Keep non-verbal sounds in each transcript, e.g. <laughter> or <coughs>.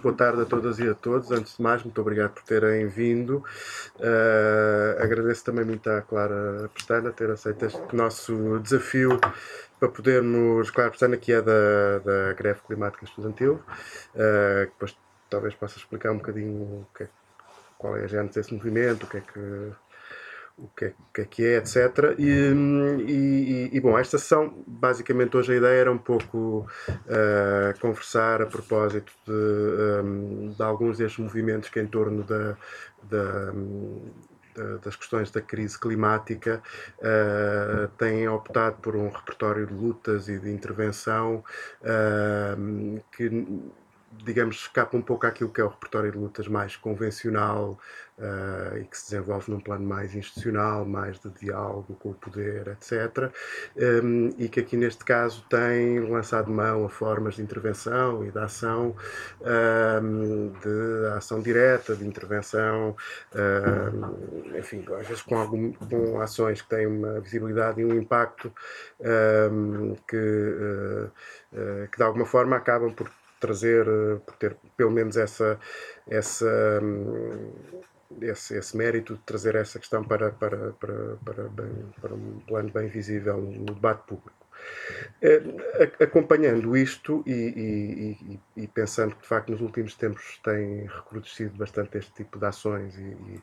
Boa tarde a todas e a todos. Antes de mais, muito obrigado por terem vindo. Uh, agradeço também muito à Clara Pestana ter aceito este nosso desafio para podermos. Clara Pestana, que é da, da Greve Climática Estudantil, uh, que depois talvez possa explicar um bocadinho que é, qual é a gênese desse movimento, o que é que o que é, que é, que é etc. E, e, e, bom, esta sessão, basicamente hoje a ideia era um pouco uh, conversar a propósito de, um, de, alguns destes movimentos que em torno da, da das questões da crise climática uh, têm optado por um repertório de lutas e de intervenção uh, que digamos, escapa um pouco àquilo que é o repertório de lutas mais convencional uh, e que se desenvolve num plano mais institucional, mais de diálogo com o poder, etc. Um, e que aqui neste caso tem lançado mão a formas de intervenção e de ação, um, de ação direta, de intervenção, um, enfim, às vezes com, algum, com ações que têm uma visibilidade e um impacto que, uh, uh, que de alguma forma acabam por trazer, por ter pelo menos essa, essa, hum, esse, esse mérito de trazer essa questão para, para, para, para, bem, para um plano bem visível no debate público. Eh, acompanhando isto e, e, e, pensando que de facto nos últimos tempos tem recrudescido bastante este tipo de ações e,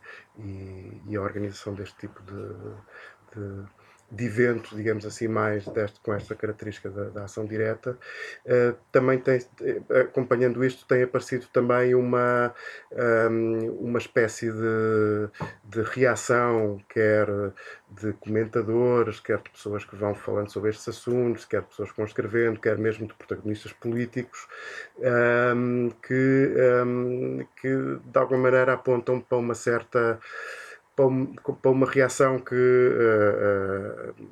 e a organização deste tipo de, de de evento, digamos assim, mais deste, com esta característica da, da ação direta. Uh, também tem, eh, acompanhando isto, tem aparecido também uma, um, ehm, uma espécie de, de reação, quer de comentadores, quer de pessoas que vão falando sobre estes assuntos, quer de pessoas que vão escrevendo, quer mesmo de protagonistas políticos, um, ehm, que, um, ehm, que de alguma maneira apontam para uma certa para, uma reação que, uh, uh,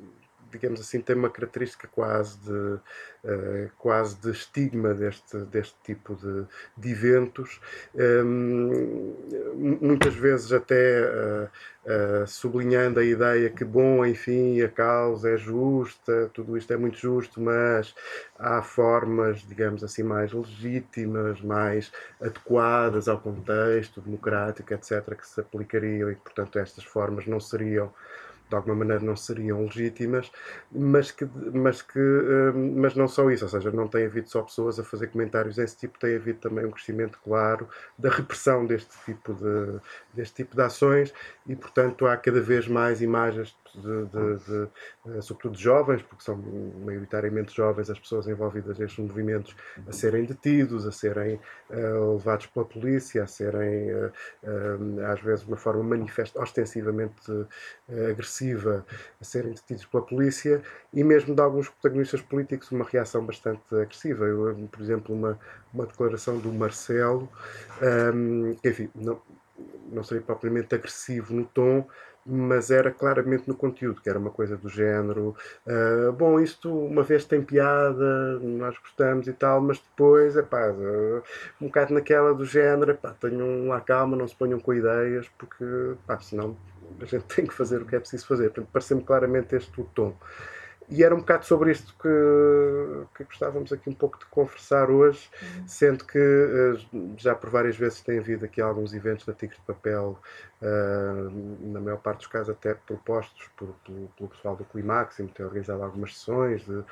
digamos assim, tem uma característica quase de, uh, quase de estigma deste, deste tipo de, de eventos, um, muitas vezes até uh, sublinhando a ideia que, bom, enfim, a causa é justa, tudo isto é muito justo, mas há formas, digamos assim, mais legítimas, mais adequadas ao contexto democrático, etc., que se aplicariam e portanto, estas formas não seriam de alguma maneira não seriam legítimas, mas que, mas que hum, mas não só isso, ou seja, não tem havido só pessoas a fazer comentários desse tipo, tem havido também um crescimento claro da repressão deste tipo de, deste tipo de ações e, portanto, há cada vez mais imagens de, de, de, eh, sobretudo de jovens, porque são maioritariamente jovens as pessoas envolvidas nestes movimentos, a serem detidos, a serem uh, levados pela polícia, a serem, uh, uh, às vezes, de uma forma manifesta, ostensivamente agressiva, a serem detidos pela polícia, e mesmo de alguns protagonistas políticos, uma reação bastante agressiva. Eu, por exemplo, uma, uma declaração do Marcelo, um, ehm, enfim, não, não seria propriamente agressivo no tom, mas era claramente no conteúdo, que era uma coisa do género. Uh, bom, isto uma vez tem piada, nós gostamos e tal, mas depois, é pá, uh, um bocado naquela do género, epá, tenham lá calma, não se ponham com ideias, porque, pá, senão a gente <laughs> tem que fazer o que é preciso fazer. Portanto, pareceu-me claramente este o tom. E era um bocado sobre isto que, que gostávamos aqui um pouco de conversar hoje, uhum. sendo que eh, já por várias vezes tem havido aqui alguns eventos da Tigre de Papel, na maior parte dos casos até propostos por, pelo, pelo pessoal do Climax, e tem organizado algumas sessões de,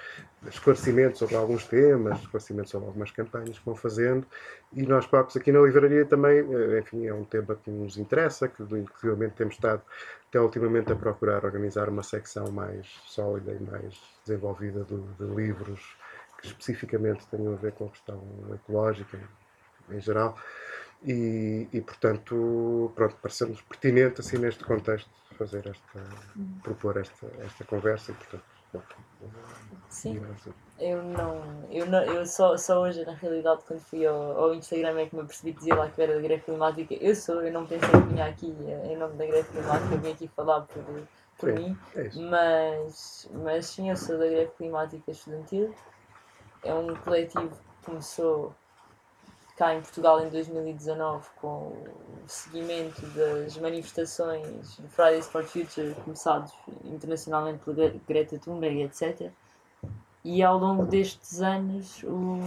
de esclarecimento sobre alguns temas, esclarecimento sobre algumas campanhas que vão fazendo, e nós próprios aqui na livraria também, eh, enfim, é um tema que nos interessa, que inclusive temos estado até ultimamente a procurar organizar uma secção mais sólida e mais desenvolvida de, de livros que especificamente tenham a ver com a questão ecológica em geral e, e portanto pronto pareceu-nos pertinente assim neste contexto fazer esta uhum. propor esta esta conversa e portanto bom, sim eu não, eu não, eu só, só hoje na realidade quando fui ao, ao Instagram é que me apercebi que dizia lá que era da greve climática. Eu sou, eu não pensei que vinha aqui em nome da greve climática, eu vim aqui falar por, por sim, mim, é mas, mas sim, eu sou da greve climática estudantil. É um coletivo que começou cá em Portugal em 2019 com o seguimento das manifestações de Fridays for Future começados internacionalmente pela Greta Thunberg, etc. E ao longo destes anos o,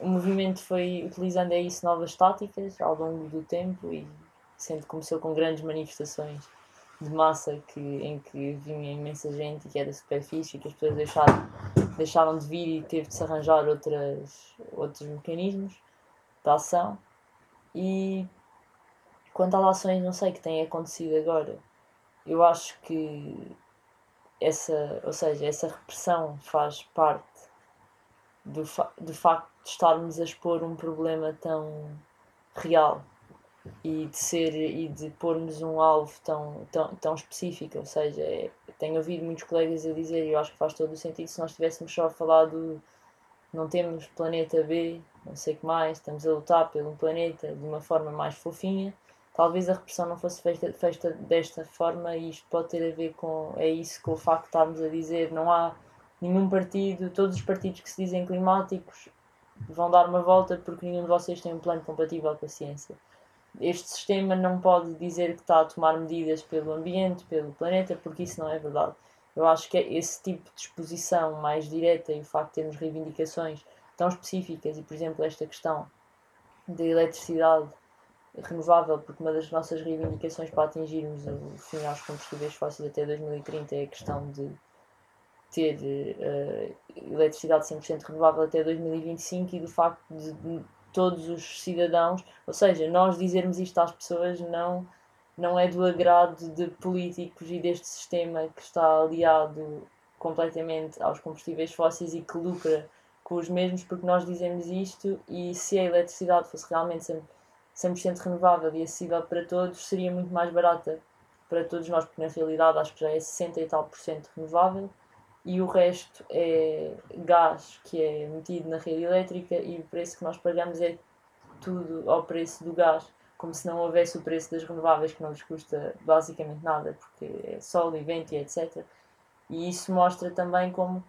o movimento foi utilizando é isso novas táticas ao longo do tempo e sempre começou com grandes manifestações de massa que, em que vinha imensa gente e que era super fixe e que as pessoas deixaram, deixaram de vir e teve de se arranjar outras, outros mecanismos de ação. E quanto às ações, não sei, que têm acontecido agora, eu acho que essa, ou seja, essa repressão faz parte do, fa do facto de estarmos a expor um problema tão real e de ser e de pormos um alvo tão, tão, tão específico, ou seja, é, tenho ouvido muitos colegas a dizer, e eu acho que faz todo o sentido, se nós estivéssemos só a falar do não temos planeta B, não sei o que mais, estamos a lutar pelo planeta de uma forma mais fofinha, talvez a repressão não fosse feita, feita desta forma e isto pode ter a ver com, é isso, com o facto de estarmos a dizer não há nenhum partido, todos os partidos que se dizem climáticos vão dar uma volta porque nenhum de vocês tem um plano compatível com a ciência. Este sistema não pode dizer que está a tomar medidas pelo ambiente, pelo planeta, porque isso não é verdade. Eu acho que esse tipo de exposição mais direta e o facto de termos reivindicações tão específicas, e por exemplo, esta questão da eletricidade renovável, porque uma das nossas reivindicações para atingirmos o fim aos combustíveis fósseis até 2030 é a questão de ter uh, eletricidade 100% renovável até 2025 e do facto de, todos os cidadãos, ou seja, nós dizermos isto às pessoas não, não é do agrado de políticos e deste sistema que está aliado completamente aos combustíveis fósseis e que lucra com os mesmos, porque nós dizemos isto e se a eletricidade fosse realmente 100%, 100 renovável e acessível para todos, seria muito mais barata para todos nós, porque na realidade acho que já é 60 e tal por cento renovável e o resto é gás que é metido na rede elétrica e o preço que nós pagamos é tudo ao preço do gás, como se não houvesse o preço das renováveis que não lhes custa basicamente nada, porque é sol e vento e etc. E isso mostra também como.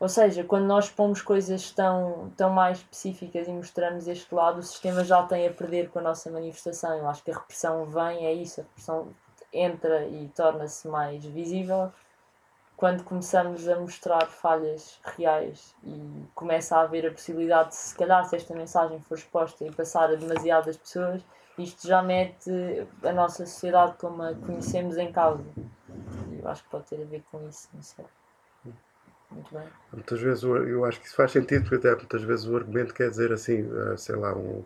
Ou seja, quando nós pomos coisas tão, tão mais específicas e mostramos este lado, o sistema já tem a perder com a nossa manifestação. Eu acho que a repressão vem, é isso, a repressão entra e torna-se mais visível quando começamos a mostrar falhas reais e começa a haver a possibilidade de, se calhar, se esta mensagem for exposta e passar a demasiadas pessoas, isto já mete a nossa sociedade como a conhecemos em causa. E eu acho que pode ter a ver com isso, não sei. Muito bem. Muitas vezes eu acho que isso faz sentido, porque até muitas vezes o argumento quer dizer assim, eh, sei lá, um,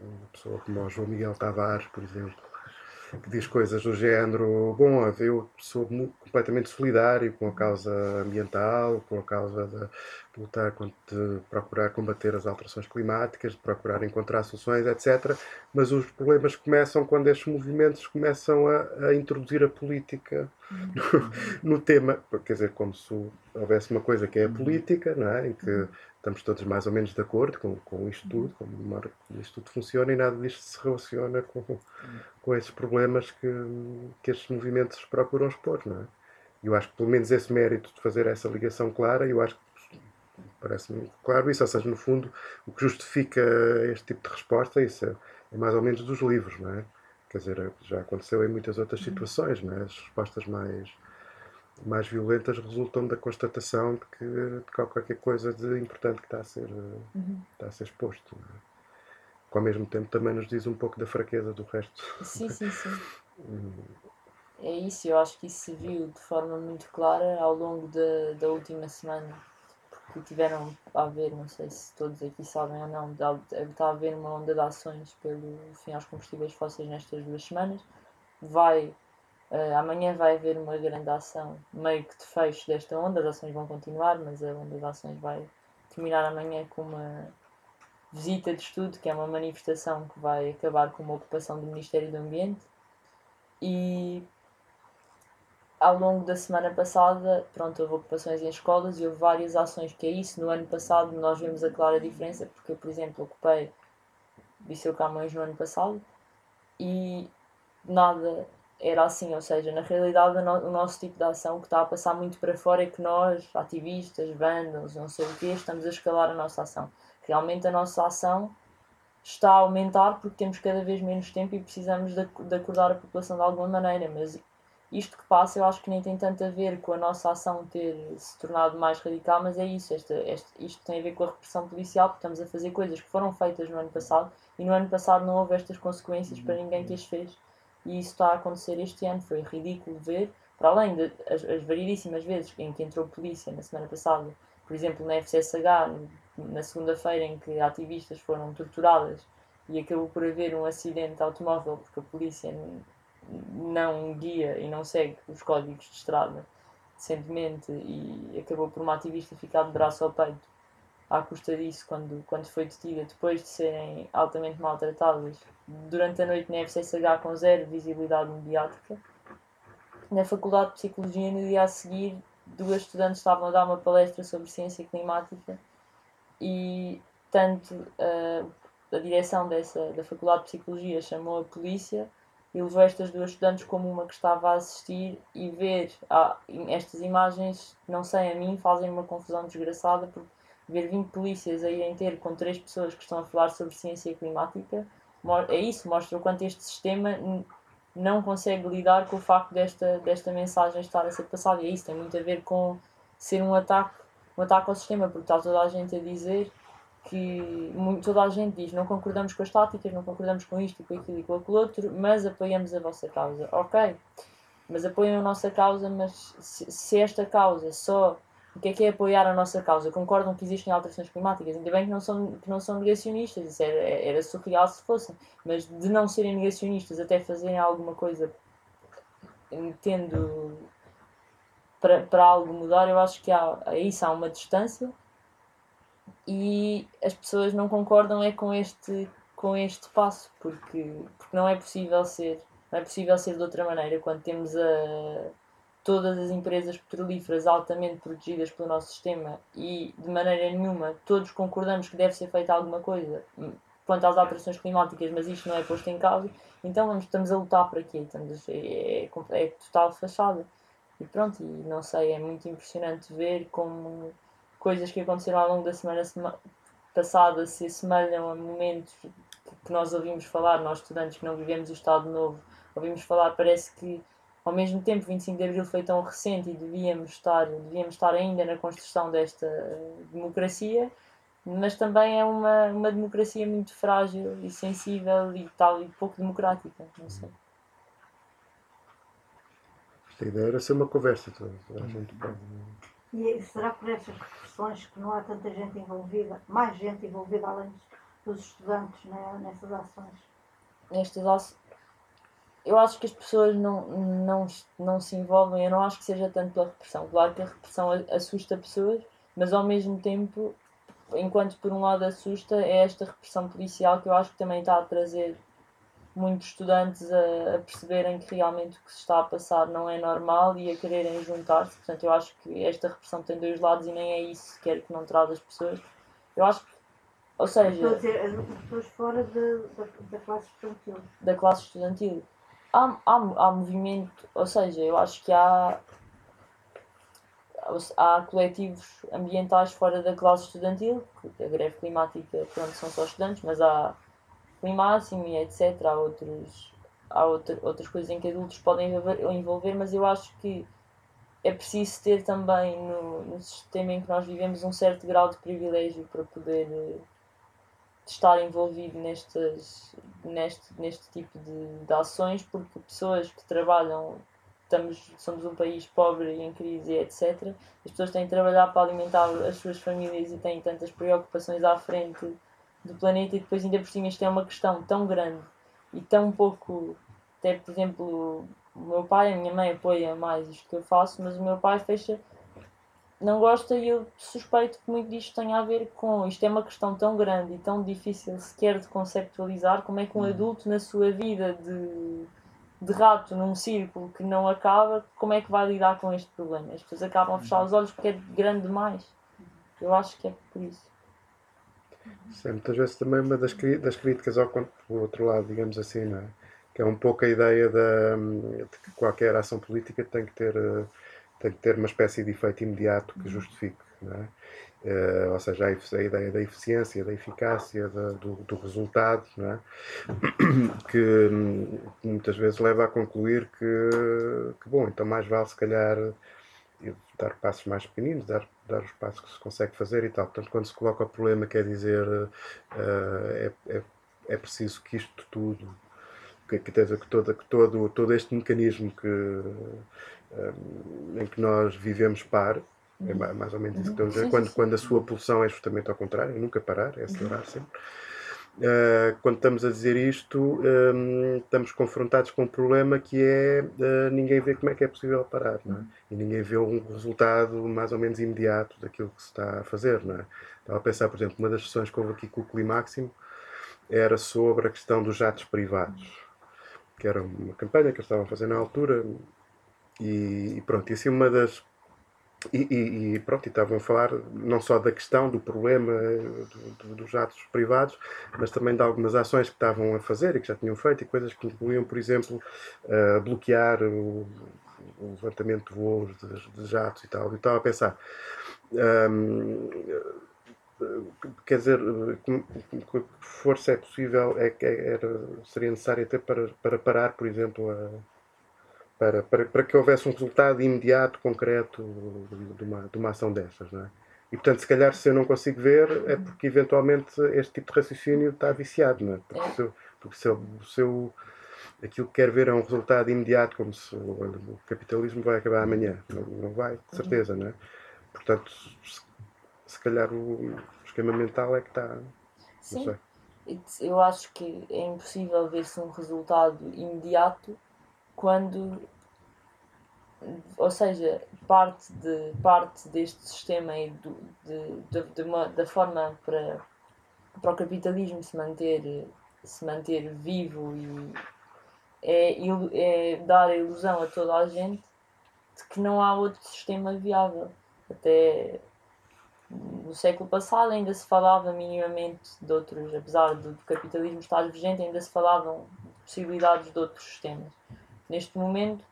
uma pessoa como o João Miguel Tavares, por exemplo, que diz coisas do género: Bom, eu sou completamente solidário com a causa ambiental, com a causa de lutar de procurar combater as alterações climáticas, de procurar encontrar soluções, etc. Mas os problemas começam quando estes movimentos começam a, a introduzir a política no, no, tema. Quer dizer, como se houvesse uma coisa que é a política, não é? em que estamos todos mais ou menos de acordo com, com isto tudo, como, como isto tudo funciona e nada disto se relaciona com, com esses problemas que, que estes movimentos procuram expor, não é? Eu acho que pelo menos esse mérito de fazer essa ligação clara, eu acho que parece-me claro isso, ou seja, no fundo, o que justifica este tipo de resposta, isso é, é mais ou menos dos livros, não é? Quer dizer, já aconteceu em muitas outras situações, não é? As respostas mais mais violentas resultam da constatação de que, de qualquer coisa de importante que está a ser, uhum. está a ser exposto. É? Que ao mesmo tempo também nos diz um pouco da fraqueza do resto. Sim, sim, sim. <laughs> É isso, eu acho que isso se viu de forma muito clara ao longo da, da última semana. Porque tiveram a haver, não sei se todos aqui sabem ou não, está a haver uma onda de ações pelo fim aos combustíveis fósseis nestas duas semanas. Vai Uh, amanhã vai haver uma grande ação, meio que de fecho desta onda. As ações vão continuar, mas a onda de ações vai terminar amanhã com uma visita de estudo, que é uma manifestação que vai acabar com uma ocupação do Ministério do Ambiente. E ao longo da semana passada, pronto, houve ocupações em escolas e houve várias ações que é isso. No ano passado nós vimos a clara diferença, porque eu, por exemplo, ocupei Viseu Camões no ano passado e nada era assim, ou seja, na realidade o, no, o nosso tipo de ação que está a passar muito para fora é que nós, ativistas, vândalos, não sei o quê, estamos a escalar a nossa ação. Realmente a nossa ação está a aumentar porque temos cada vez menos tempo e precisamos de, de acordar a população de alguma maneira, mas isto que passa eu acho que nem tem tanto a ver com a nossa ação ter se tornado mais radical, mas é isso, isto tem a ver com a repressão policial, porque estamos a fazer coisas que foram feitas no ano passado e no ano passado não houve estas consequências para ninguém que as fez e isso está a acontecer este ano, foi ridículo ver, para além das de, as variedíssimas vezes em que entrou polícia na semana passada, por exemplo na FCSH, na segunda-feira em que ativistas foram torturadas e acabou por haver um acidente automóvel porque a polícia não guia e não segue os códigos de estrada decentemente e acabou por uma ativista ficar de braço ao peito à custa disso quando, quando foi detida depois de serem altamente maltratadas durante a noite na FCSH com zero visibilidade mediática. Na Faculdade de Psicologia, no dia a seguir, duas estudantes estavam a dar uma palestra sobre ciência climática e tanto uh, a direção dessa, da Faculdade de Psicologia chamou a polícia e levou estas duas estudantes como uma que estava a assistir e ver ah, estas imagens, não sei, a mim fazem uma confusão desgraçada porque ver 20 polícias a irem ter com três pessoas que estão a falar sobre ciência climática é isso, mostra o quanto este sistema não consegue lidar com o facto desta, desta mensagem estar a ser passada. E é isso, tem muito a ver com ser um ataque, um ataque ao sistema, porque está toda a gente a dizer que toda a gente diz não concordamos com as táticas, não concordamos com isto com aquilo e com aquilo outro, mas apoiamos a vossa causa. Ok, mas apoiam a nossa causa, mas se, se esta causa só. O que é que é apoiar a nossa causa? Concordam que existem alterações climáticas? Ainda bem que não são, que não são negacionistas, isso era, era surreal se fossem, mas de não serem negacionistas até fazerem alguma coisa tendo para, para algo mudar, eu acho que há, isso há uma distância e as pessoas não concordam é com este com este passo porque porque não é possível ser não é possível ser de outra maneira quando temos a todas as empresas petrolíferas altamente protegidas pelo nosso sistema e de maneira nenhuma todos concordamos que deve ser feita alguma coisa quanto às alterações climáticas, mas isto não é posto em causa, então vamos, estamos a lutar para quê? Estamos, é, é, é total fachada. E pronto, e não sei, é muito impressionante ver como coisas que aconteceram ao longo da semana passada se assemelham a momentos que nós ouvimos falar, nós estudantes que não vivemos o Estado Novo, ouvimos falar, parece que ao mesmo tempo 25 de Abril foi tão recente e devíamos estar, devíamos estar ainda na construção desta democracia, mas também é uma, uma democracia muito frágil e sensível e tal e pouco democrática, não sei. Esta ideia era ser uma conversa toda, a gente pode e será por essas repressões que não há tanta gente envolvida, mais gente envolvida além dos estudantes né, nessas ações? Nestas ações. Eu acho que as pessoas não, não, não se envolvem, eu não acho que seja tanto pela repressão. Claro que a repressão assusta pessoas, mas ao mesmo tempo, enquanto por um lado assusta, é esta repressão policial que eu acho que também está a trazer muitos estudantes a, a, perceberem que realmente o que se está a passar não é normal e a quererem juntar-se. Portanto, eu acho que esta repressão tem dois lados e nem é isso sequer que não traz as pessoas. Eu acho que, ou seja. Estou a dizer, as pessoas fora de, da, da classe estudantil. Da classe estudantil. Há, há, há movimento, ou seja, eu acho que há. Há coletivos ambientais fora da classe estudantil, a greve climática, pronto, são só estudantes, mas há máximo e etc. Há, outros, há outra, outras coisas em que adultos podem envolver, mas eu acho que é preciso ter também no, no sistema em que nós vivemos um certo grau de privilégio para poder eh, estar envolvido nestas, neste, neste tipo de, de ações, porque pessoas que trabalham, estamos, somos um país pobre e em crise, etc. As pessoas têm de trabalhar para alimentar as suas famílias e têm tantas preocupações à frente do planeta e depois ainda por cima isto é uma questão tão grande e tão pouco até por exemplo o meu pai, a minha mãe apoia mais isto que eu faço, mas o meu pai fecha não gosta e eu suspeito que muito disto tenha a ver com isto é uma questão tão grande e tão difícil sequer de conceptualizar como é que um hum. adulto na sua vida de, de rato num círculo que não acaba, como é que vai lidar com este problema? As pessoas acabam a fechar os olhos porque é grande demais. Eu acho que é por isso. Sim, muitas vezes também uma das, das críticas ao, outro lado, digamos assim, não é? que é um pouco a ideia da, de que qualquer ação política tem que ter, tem que ter uma espécie de efeito imediato que justifique. Não é? Uh, ou seja, a, ideia da eficiência, da eficácia, da, do, do, resultado, é? <coughs> que muitas vezes leva a concluir que, que, bom, então mais vale se calhar dar passos mais pequeninos, dar, dar os passos que se consegue fazer e tal. Portanto, quando se coloca o problema, quer dizer, uh, é, é, é preciso que isto tudo, que, que, que, todo, que todo, todo este mecanismo que, um, em que nós vivemos pare, é mais ou menos isso que estou a dizer. Quando, quando a sua pulsão é justamente ao contrário, nunca parar, é acelerar sempre. Uh, quando estamos a dizer isto, um, estamos confrontados com um problema que é uh, ninguém vê como é que é possível parar, é? E ninguém vê um resultado mais ou menos imediato daquilo que se está a fazer, é? Estava a pensar, por exemplo, uma das sessões que houve aqui com o Climáximo era sobre a questão dos jatos privados, que era uma campanha que eles estavam a fazer na altura e, e pronto, e assim uma das e, e, pronto, e estavam a falar não só da questão, do problema do, do, dos atos privados, mas também de algumas ações que estavam a fazer e que já tinham feito, e coisas que incluíam, por exemplo, uh, bloquear o, o, levantamento de voos de, de, jatos e tal. E estava a pensar, um, quer dizer, que força é possível, é, é, era, seria necessária até para, para parar, por exemplo, a para, para, para que houvesse um resultado imediato, concreto de uma, de uma ação dessas. Não é? E portanto, se calhar, se eu não consigo ver, é porque eventualmente este tipo de raciocínio está viciado, não é? Porque, se, eu, porque se, eu, se eu aquilo que quer ver é um resultado imediato, como se o capitalismo vai acabar amanhã. Não, não vai, de certeza, não é? Portanto, se, se calhar o esquema mental é que está. Sim. Eu acho que é impossível ver-se um resultado imediato quando ou seja, parte, de, parte deste sistema e do, de, de, de uma, da forma para, para o capitalismo se manter, se manter vivo e é, é dar a ilusão a toda a gente de que não há outro sistema viável. Até no século passado ainda se falava minimamente de outros, apesar do capitalismo estar vigente, ainda se falavam de possibilidades de outros sistemas neste momento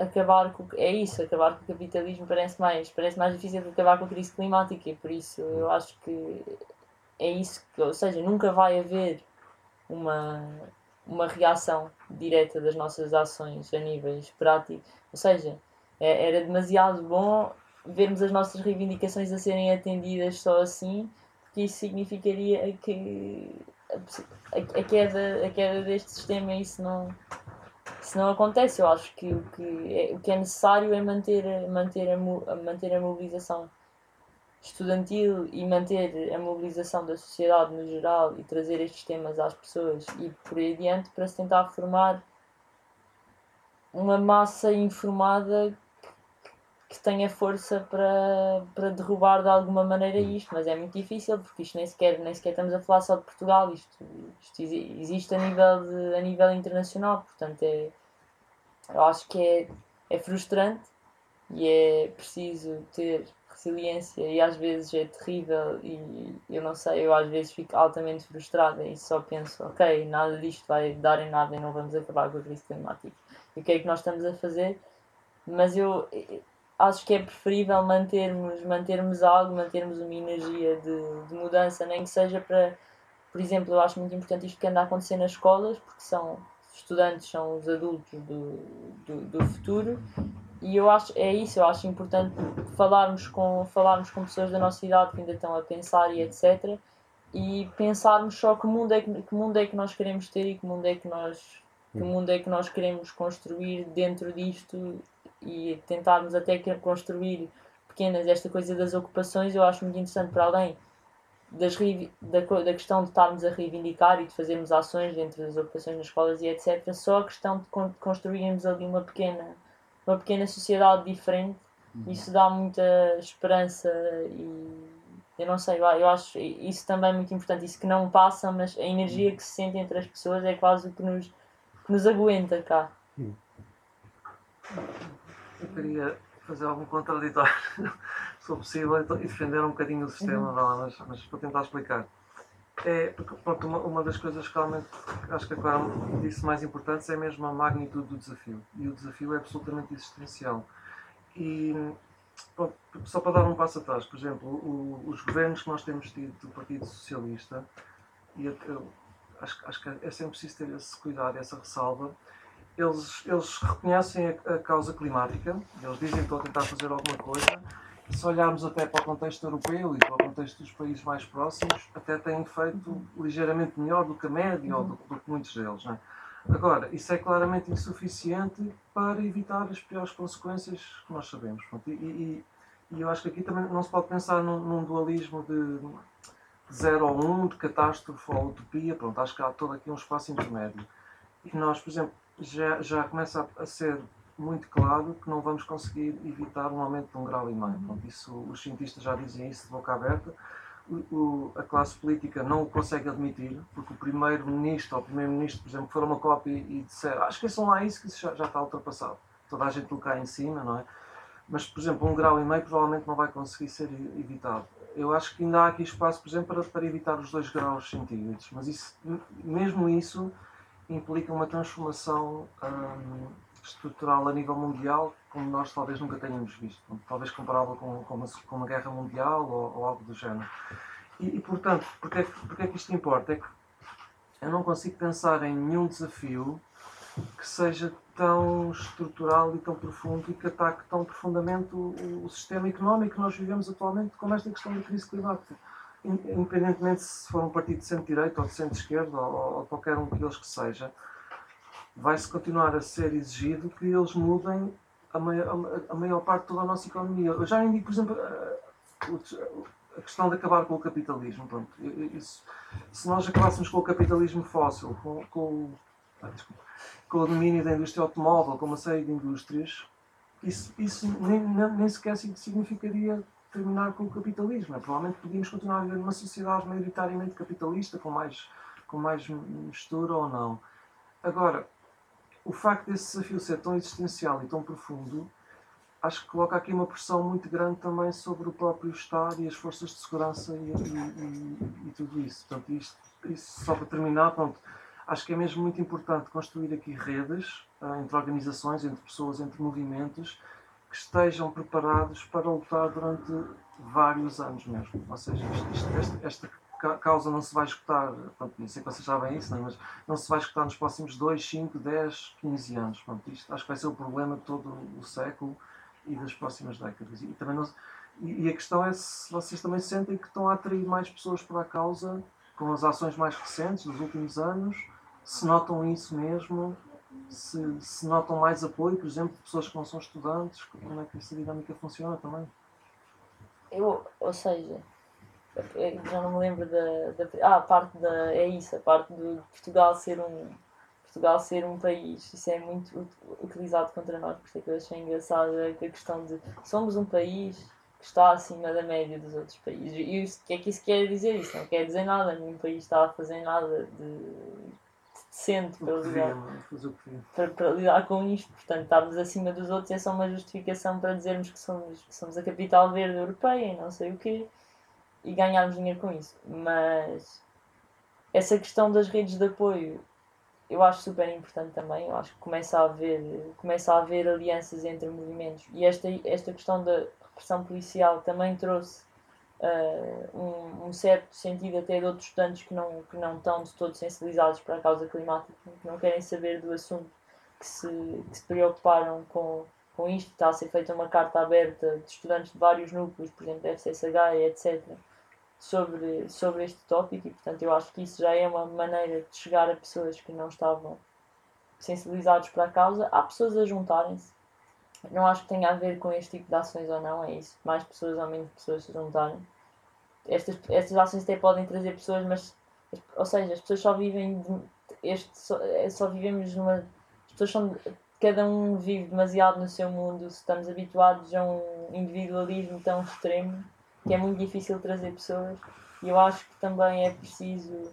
acabar com é isso, acabar com o capitalismo parece mais, parece mais difícil do que acabar com a crise climática e por isso eu acho que é isso que, ou seja, nunca vai haver uma, uma reação direta das nossas ações a níveis práticos, ou seja, é, era demasiado bom vermos as nossas reivindicações a serem atendidas só assim, porque isso significaria que a, a, queda, a queda deste sistema isso não se não acontece, eu acho que o que é, o que é necessário é manter, manter, a, manter a mobilização estudantil e manter a mobilização da sociedade no geral e trazer estes temas às pessoas e por aí adiante para se tentar formar uma massa informada que tenha força para, para derrubar de alguma maneira isto, mas é muito difícil porque isto nem sequer, nem sequer estamos a falar só de Portugal, isto, isto existe a nível, de, a nível internacional, portanto é, eu acho que é, é frustrante e é preciso ter resiliência e às vezes é terrível e eu não sei, eu às vezes fico altamente frustrada e só penso, ok, nada disto vai dar em nada e não vamos acabar com a crise climática. E o que é que nós estamos a fazer? Mas eu acho que é preferível mantermos, mantermos algo, mantermos uma energia de, de mudança, nem que seja para, por exemplo, eu acho muito importante isto que anda a acontecer nas escolas, porque são estudantes, são os adultos do, do, do futuro. E eu acho é isso eu acho importante falarmos com falarmos com pessoas da nossa idade que ainda estão a pensar e etc e pensarmos só que mundo é que, que mundo é que nós queremos ter e que mundo é que nós que mundo é que nós queremos construir dentro disto e tentarmos até construir pequenas, esta coisa das ocupações, eu acho muito interessante para além das, da, da questão de estarmos a reivindicar e de fazermos ações dentro das ocupações nas escolas e etc. Só a questão de construirmos ali uma pequena, uma pequena sociedade diferente, uhum. isso dá muita esperança e eu não sei, eu acho isso também é muito importante, isso que não passa, mas a energia uhum. que se sente entre as pessoas é quase o que nos, que nos aguenta cá. Uhum. Eu queria fazer algum contraditório, se for possível, e defender um bocadinho o sistema, uhum. mas, mas vou tentar explicar. É, porque, pronto, uma, uma das coisas que realmente acho que a Clara disse mais importantes é mesmo a magnitude do desafio. E o desafio é absolutamente existencial. E pronto, só para dar um passo atrás, por exemplo, o, os governos que nós temos tido do Partido Socialista, e eu, acho, acho que é sempre preciso ter esse cuidado, essa ressalva, eles, eles reconhecem a, a, causa climática, eles dizem que estão a tentar fazer alguma coisa. Se olharmos até para o contexto europeu e para o contexto dos países mais próximos, até têm feito ligeiramente melhor do que a média ou do, do que muitos deles. Não é? Agora, isso é claramente insuficiente para evitar as piores consequências que nós sabemos. E, e, e eu acho que aqui também não se pode pensar num, num dualismo de, 0 ou 1, um, de catástrofe ou utopia. Pronto, acho que há todo aqui um espaço intermédio. E nós, por exemplo, já, já começa a, a ser muito claro que não vamos conseguir evitar um aumento de um grau e meio. Pronto, isso, os cientistas já dizem isso de boca aberta o, a classe política não o consegue admitir, porque o primeiro-ministro ou o primeiro-ministro, por exemplo, for a uma cópia e disser ah, esqueçam lá isso que isso já, já está ultrapassado. Toda a gente lhe cai em cima, não é? Mas, por exemplo, um grau e meio provavelmente não vai conseguir ser evitado. Eu acho que ainda há aqui espaço, por exemplo, para, para evitar os dois graus centígrados, mas isso, mesmo isso implica uma transformação hum, estrutural a nível mundial como nós talvez nunca tenhamos visto, talvez comparável com, com, uma, com uma guerra mundial ou, ou algo do género. E, e portanto, porque é, que, porque é que isto importa? É que eu não consigo pensar em nenhum desafio que seja tão estrutural e tão profundo e que ataque tão profundamente o, o sistema económico que nós vivemos atualmente, como esta questão da crise climática. Independentemente se for um partido de centro-direita ou de centro-esquerda ou, ou qualquer um deles que seja, vai-se continuar a ser exigido que eles mudem a maior, a maior parte de toda a nossa economia. Eu já indico, por exemplo, a questão de acabar com o capitalismo. Pronto, isso, se nós acabássemos com o capitalismo fóssil, com, com, ah, com o domínio da indústria automóvel, com uma série de indústrias, isso, isso nem, nem, nem sequer significaria terminar com o capitalismo. Provavelmente podíamos continuar a viver numa sociedade maioritariamente capitalista, com mais, com mais mistura ou não. Agora, o facto desse desafio ser tão existencial e tão profundo, acho que coloca aqui uma pressão muito grande também sobre o próprio Estado e as forças de segurança e, e, e, e tudo isso. Portanto, isto, isso, só para terminar, pronto, acho que é mesmo muito importante construir aqui redes uh, entre organizações, entre pessoas, entre movimentos que estejam preparados para lutar durante vários anos mesmo. Ou seja, isto, esta, esta causa não se vai escutar, pronto, não sei que vocês já bem isso, não, é? mas não se vai escutar nos próximos 2, 5, 10, 15 anos. Pronto, isto acho que vai ser o problema de todo o século e das próximas décadas. E, também não, e, e a questão é se vocês também sentem que estão a atrair mais pessoas para a causa com as ações mais recentes dos últimos anos, se notam isso mesmo, se, se notam mais apoio, por exemplo, de pessoas que não são estudantes, como é que essa dinâmica funciona também? Eu, ou seja, já não me lembro da, da. Ah, a parte da. É isso, a parte de Portugal ser um. Portugal ser um país, isso é muito utilizado contra nós, por isso é que eu achei engraçado a questão de somos um país que está acima da média dos outros países. E o que é que isso quer dizer? Isso não quer dizer nada, nenhum país está a fazer nada de decente para lidar, para, para, lidar com isto. Portanto, estamos acima dos outros, é só uma justificação para dizermos que somos, que somos a capital verde europeia e não sei o quê e ganharmos dinheiro com isso. Mas essa questão das redes de apoio eu acho super importante também. Eu acho que começa a haver, começa a haver alianças entre movimentos. E esta, esta questão da repressão policial também trouxe uh, um, um, certo sentido até de outros estudantes que não, que não estão de todo sensibilizados para a causa climática, que não querem saber do assunto, que se, que se preocuparam com com isto, está a ser feita uma carta aberta de estudantes de vários núcleos, por exemplo, FCSH, etc., sobre, sobre este tópico e, portanto, eu acho que isso já é uma maneira de chegar a pessoas que não estavam sensibilizados para a causa. Há pessoas a juntarem-se. Não acho que tenha a ver com este tipo de ações ou não, é isso. Mais pessoas ou menos pessoas se juntarem. Estas, estas ações até podem trazer pessoas, mas, ou seja, as pessoas só vivem. Este, só, é, só vivemos numa. As pessoas são. Cada um vive demasiado no seu mundo, estamos habituados a um individualismo tão extremo que é muito difícil trazer pessoas e eu acho que também é preciso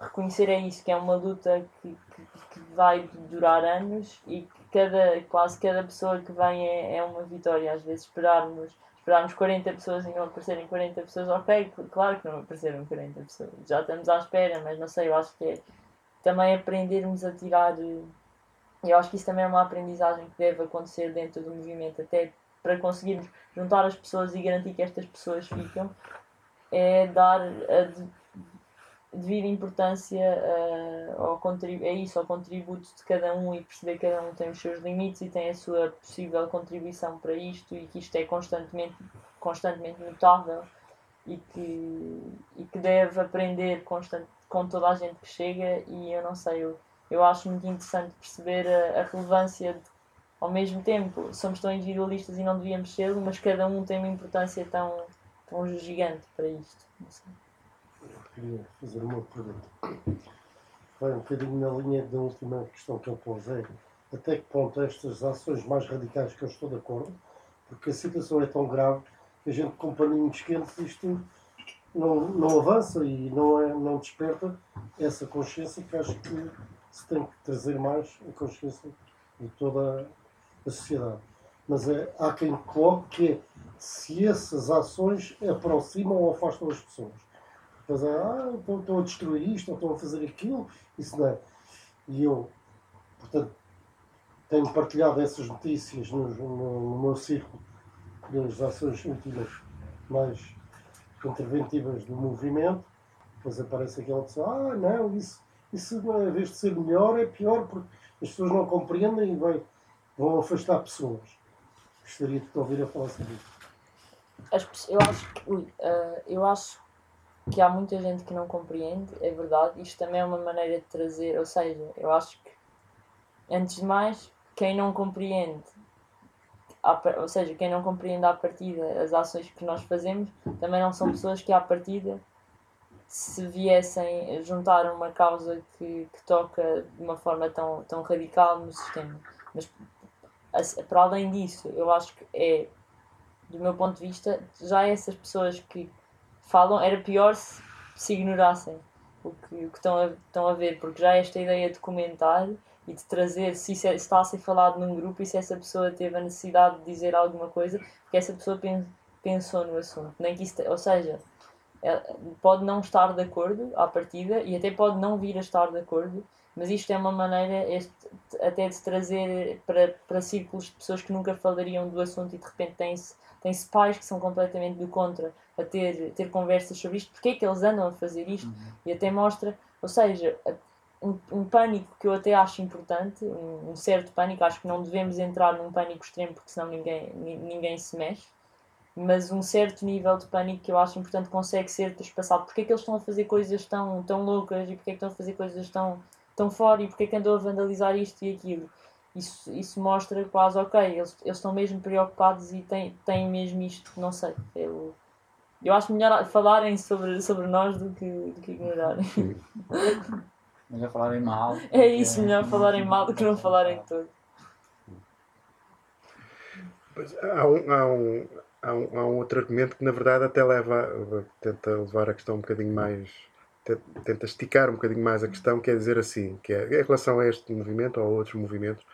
reconhecer é isso, que é uma luta que, que, que vai durar anos e que cada, quase cada pessoa que vem é, é uma vitória. Às vezes esperarmos, esperarmos 40 pessoas e não aparecerem 40 pessoas, ok, claro que não apareceram 40 pessoas, já estamos à espera, mas não sei, eu acho que é também aprendermos a tirar. Eu acho que isso também é uma aprendizagem que deve acontecer dentro do movimento, até para conseguirmos juntar as pessoas e garantir que estas pessoas ficam é dar a devida importância uh, ao a isso, ao contributo de cada um e perceber que cada um tem os seus limites e tem a sua possível contribuição para isto e que isto é constantemente, constantemente mutável e que, e que deve aprender constant, com toda a gente que chega e eu não sei, eu, eu acho muito interessante perceber a, a relevância de, ao mesmo tempo, somos tão individualistas e não devíamos ser, mas cada um tem uma importância tão, tão gigante para isto. Queria fazer uma pergunta. Vai um bocadinho na linha da última questão que eu pus. É até que ponto estas ações mais radicais que eu estou de acordo, porque a situação é tão grave que a gente com paninhos quentes isto não, não avança e não, é, não desperta essa consciência que acho que se tem que trazer mais a consciência de toda a sociedade. Mas é, há quem coloque que é se essas ações aproximam ou afastam as pessoas. Depois, ah, estão a destruir isto, ou estão a fazer aquilo, isso não é. E eu, portanto, tenho partilhado essas notícias no, no, no meu círculo das ações últimas mais interventivas do movimento. Depois aparece aquela pessoa, ah, não, isso, isso em vez de ser melhor, é pior, porque as pessoas não compreendem e vai, vão afastar pessoas. Gostaria de te ouvir a falar sobre isso. Eu acho que, uh, eu acho que há muita gente que não compreende, é verdade. Isto também é uma maneira de trazer, ou seja, eu acho que, antes de mais, quem não compreende, ou seja, quem não compreende à partida as ações que nós fazemos, também não são pessoas que à partida se viessem juntar uma causa que, que toca de uma forma tão, tão radical no sistema. Mas, para além disso, eu acho que é, do meu ponto de vista, já essas pessoas que falam, era pior se, se ignorassem o que, o que estão, a, estão a ver, porque já esta ideia de comentar e de trazer, se, isso é, está a ser falado num grupo e se essa pessoa teve a necessidade de dizer alguma coisa, porque essa pessoa pen, pensou no assunto. Nem que isso, ou seja, é, pode não estar de acordo à partida e até pode não vir a estar de acordo, mas isto é uma maneira este, até de se trazer para, para círculos de pessoas que nunca falariam do assunto e de repente tem-se pais que são completamente do contra a ter, ter conversas sobre isto, porque é que eles andam a fazer isto, uhum. e até mostra, ou seja, um, um, pânico que eu até acho importante, um, um, certo pânico, acho que não devemos entrar num pânico extremo porque senão ninguém, ninguém se mexe, mas um certo nível de pânico que eu acho importante consegue ser traspassado. Porque é que eles estão a fazer coisas tão, tão loucas e porque é que estão a fazer coisas tão, tão fora e porque é que andou a vandalizar isto e aquilo isso, isso mostra quase, ok, eles, eles estão mesmo preocupados e têm, têm mesmo isto, não sei. Eu, eu acho melhor falarem sobre, sobre nós do que, do que ignorarem. Melhor falarem mal. É isso, melhor falarem mal do que não falarem tudo. Há um, há, um, há, um, há um outro argumento que, na verdade, até leva, tenta levar a questão um bocadinho mais tenta esticar um bocadinho mais a questão, quer dizer assim, que é em relação a este movimento ou a outros movimentos,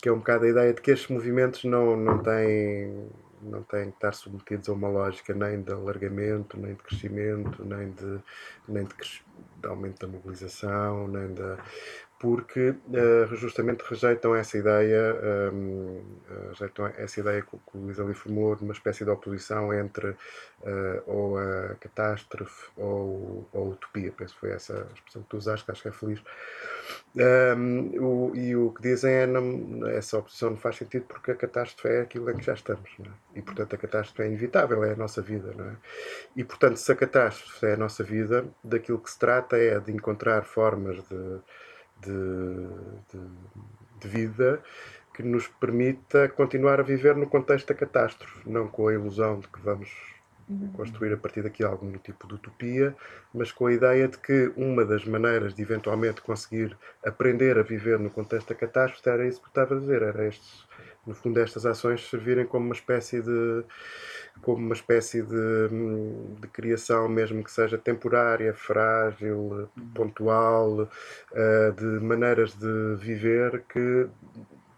que é um bocado a ideia de que estes movimentos não, não têm não têm que estar submetidos a uma lógica nem de alargamento, nem de crescimento, nem de, nem de, de aumento da mobilização, nem da, porque uh, justamente rejeitam essa ideia, um, ehm, rejeitam essa ideia que, que o Luís ali formulou de uma espécie de oposição entre uh, ou a catástrofe ou, ou a utopia, penso que foi essa a expressão que tu usaste, que acho que é feliz. Um, ehm, o, e o que dizem é não, essa oposição não faz sentido porque a catástrofe é aquilo em que já estamos, é? e portanto a catástrofe é inevitável, é a nossa vida. É? E portanto, se a catástrofe é a nossa vida, daquilo que se trata é de encontrar formas de de, de, de vida que nos permita continuar a viver no contexto da catástrofe, não com a ilusão de que vamos uhum. construir a partir daqui algum tipo de utopia, mas com a ideia de que uma das maneiras de eventualmente conseguir aprender a viver no contexto da catástrofe era isso que estava a dizer, era estes no fundo estas ações servirem como uma espécie de como uma espécie de, de criação mesmo que seja temporária, frágil, pontual, uh, de maneiras de viver que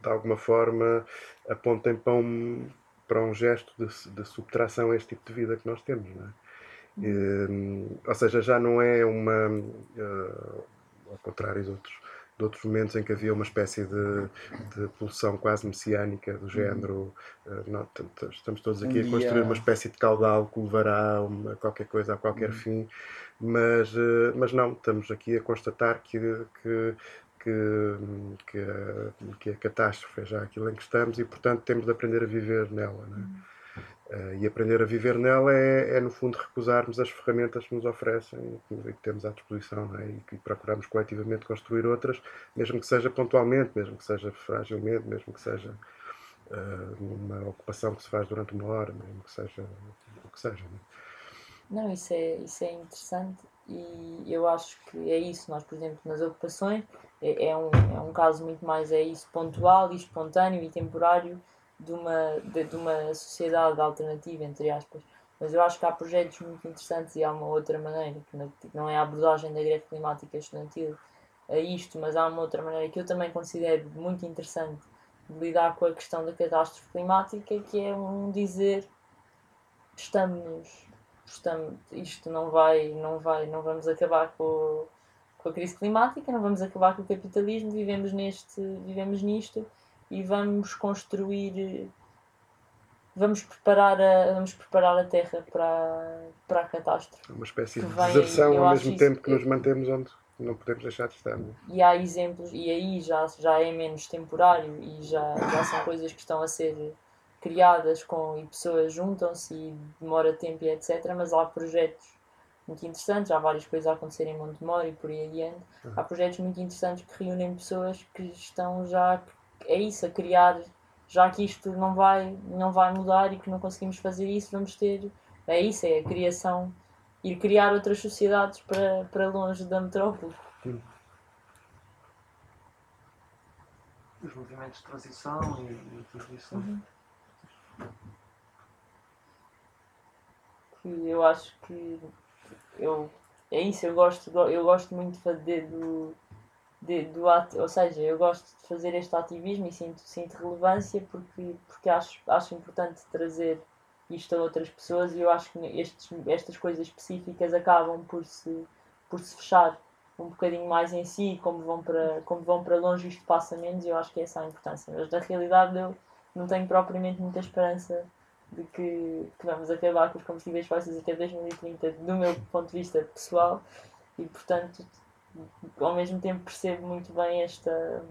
de alguma forma apontem para um, para um gesto de, de subtração a este tipo de vida que nós temos. Não é? E, ou seja, já não é uma, uh, ao contrário dos outros de outros momentos em que havia uma espécie de, de pulsão quase messiânica do género. eh, não, estamos todos aqui a construir dia- uma espécie de caudal que levará uma- qualquer coisa a qualquer fim, mas, eh, mas não, estamos aqui a constatar que, que, que, que, a, que a catástrofe é já aquilo em que estamos e, portanto, temos de aprender a viver nela. é? Eh, e aprender a viver nela é, é, no fundo, recusarmos as ferramentas que nos oferecem e que, temos à disposição é? e que procuramos coletivamente construir outras, mesmo que seja pontualmente, mesmo que seja fragilmente, mesmo que seja eh, uma ocupação que se faz durante uma hora, mesmo que seja o que seja. não é? Não, isso é, isso é interessante e eu acho que é isso. Nós, por exemplo, nas ocupações, é, é um, é um caso muito mais é isso, pontual e espontâneo e temporário de uma, de, de uma sociedade alternativa, entre aspas. Mas eu acho que há projetos muito interessantes e há uma outra maneira, que não, é a abordagem da greve climática estudantil a isto, mas há uma outra maneira que eu também considero muito interessante de lidar com a questão da catástrofe climática, que é um dizer estamos, estamos isto não vai, não vai, não vamos acabar com, com a crise climática, não vamos acabar com o capitalismo, vivemos neste, vivemos nisto e vamos construir vamos preparar a, vamos preparar a terra para, para a catástrofe. É uma espécie de Que vem- deserção ao mesmo tempo que nos mantemos onde não podemos deixar de estar. não é? E há exemplos, e aí já, já é menos temporário e já, já são coisas que estão a ser criadas com, e pessoas juntam-se e demora tempo e etc. Mas há projetos muito interessantes, há várias coisas a acontecer em Montemor e por aí adiante. Há projetos muito interessantes que reúnem pessoas que estão já, é isso, a criar, já que isto não vai, não vai mudar e que não conseguimos fazer isso, vamos ter, é isso, é a criação, ir criar outras sociedades para, para longe da metrópole. Os movimentos de transição e, e tudo isso. Uhum. eu acho que eu é isso, eu gosto, eu gosto muito de fazer do, de, do ou seja, eu gosto de fazer este ativismo e sinto, sinto relevância porque, porque acho, acho importante trazer isto a outras pessoas e eu acho que estes, estas coisas específicas acabam por se, por se fechar um bocadinho mais em si, como vão para, como vão para longe isto passa menos e eu acho que essa é a importância. Mas na realidade eu não tenho propriamente muita esperança de que, que vamos acabar com os combustíveis fósseis até 2030, do meu ponto de vista pessoal, e portanto, ao mesmo tempo, percebo muito bem esta,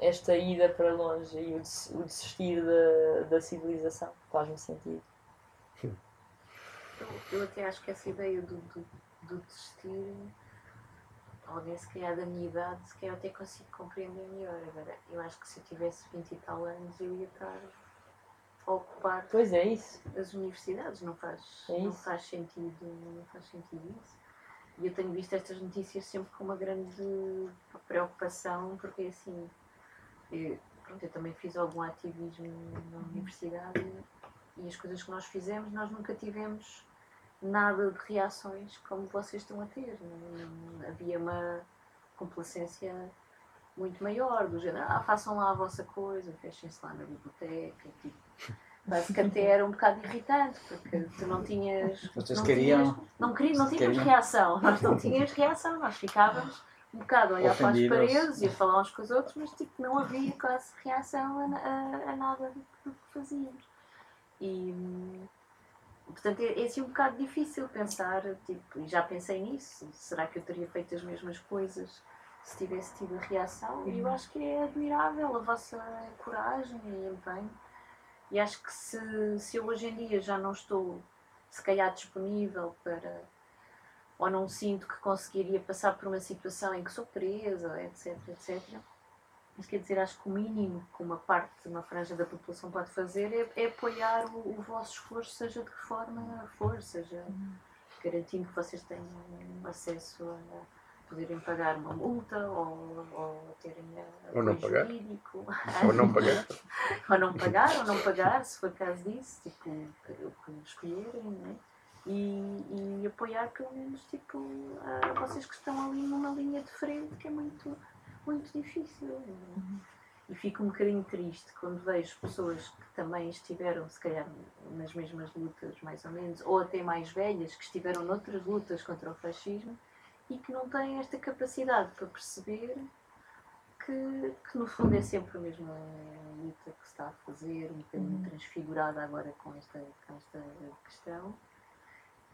esta ida para longe e o, des- o desistir da, da civilização. Faz-me sentido. Eu, eu até acho que essa ideia do, do, do desistir, alguém se calhar da minha idade, se calhar até consigo compreender melhor. Agora, eu acho que se eu tivesse 20 e tal anos, eu ia estar a ocupar Pois é isso. as universidades, não faz, É não faz sentido, não faz sentido isso. E eu tenho visto estas notícias sempre com uma grande preocupação, porque assim, eu, pronto, eu também fiz algum ativismo na universidade e as coisas que nós fizemos, nós nunca tivemos nada de reações como vocês estão a ter. Não- não- havia uma complacência muito maior, do género, ah, façam lá a vossa coisa, fechem-se lá na biblioteca, tipo, Parece que até era um bocado irritante, porque tu não tinhas. Vocês não queriam- tinhas- não, queria, não tínhamos queriam- reação, nós não tínhamos reação, nós ficávamos um bocado a olhar para as paredes e a falar uns com os outros, mas tipo, não havia quase reação a, a- a nada do que- do que fazíamos. E portanto é, é assim um bocado difícil pensar, tipo, e já pensei nisso, será que eu teria feito as mesmas coisas se tivesse tido a reação? E eu acho que é admirável a vossa coragem e empenho. E acho que se, se eu hoje em dia já não estou, se calhar, disponível para. ou não sinto que conseguiria passar por uma situação em que sou presa, etc, etc. Mas quer dizer, acho que o mínimo que uma parte, uma franja da população pode fazer é, é apoiar o, o vosso esforço, seja de que forma for, seja garantindo que vocês tenham acesso a poderem pagar uma multa ou, ou terem Ou não pagar. jurídico. Ou não pagar. <laughs> ou não pagar, ou não pagar, se for caso disso, tipo, o que escolherem, né? E, e apoiar pelo menos, tipo, a vocês que estão ali numa linha de frente que é muito, muito difícil. né? E fico um bocadinho triste quando vejo pessoas que também estiveram, se calhar, nas mesmas lutas, mais ou menos, ou até mais velhas, que estiveram noutras lutas contra o fascismo e que não têm esta capacidade para perceber que, que no fundo é sempre a mesma luta que se está a fazer, um bocadinho Uhum. transfigurada agora com esta, com esta questão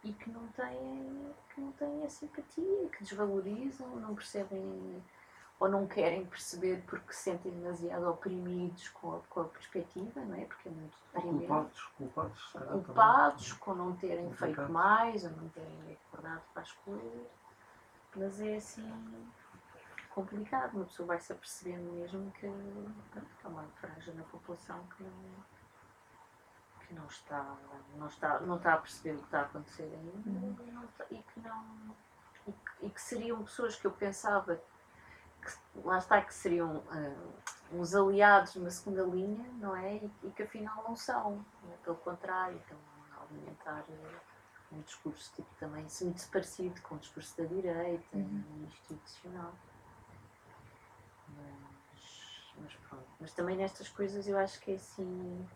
e que não têm, que não têm a simpatia, que desvalorizam, não percebem ou não querem perceber porque se sentem demasiado oprimidos com a, com a perspectiva, não é? Porque é muito deprimente. culpados, culpados. Culpados com não terem feito mais ou não terem acordado para as coisas. Mas é assim complicado, uma pessoa vai se apercebendo mesmo que, há uma franja na população que não, que não está, não está, não está a perceber o que está a acontecer ainda e, está- e que não e que, e que seriam pessoas que eu pensava que lá está que seriam ah, uns aliados numa segunda linha, não é? E, e que afinal não são, pelo contrário, estão a alimentar eh, um discurso tipo também muito parecido com o discurso da direita e institucional. Mas, mas pronto. Mas também nestas coisas eu acho que é assim.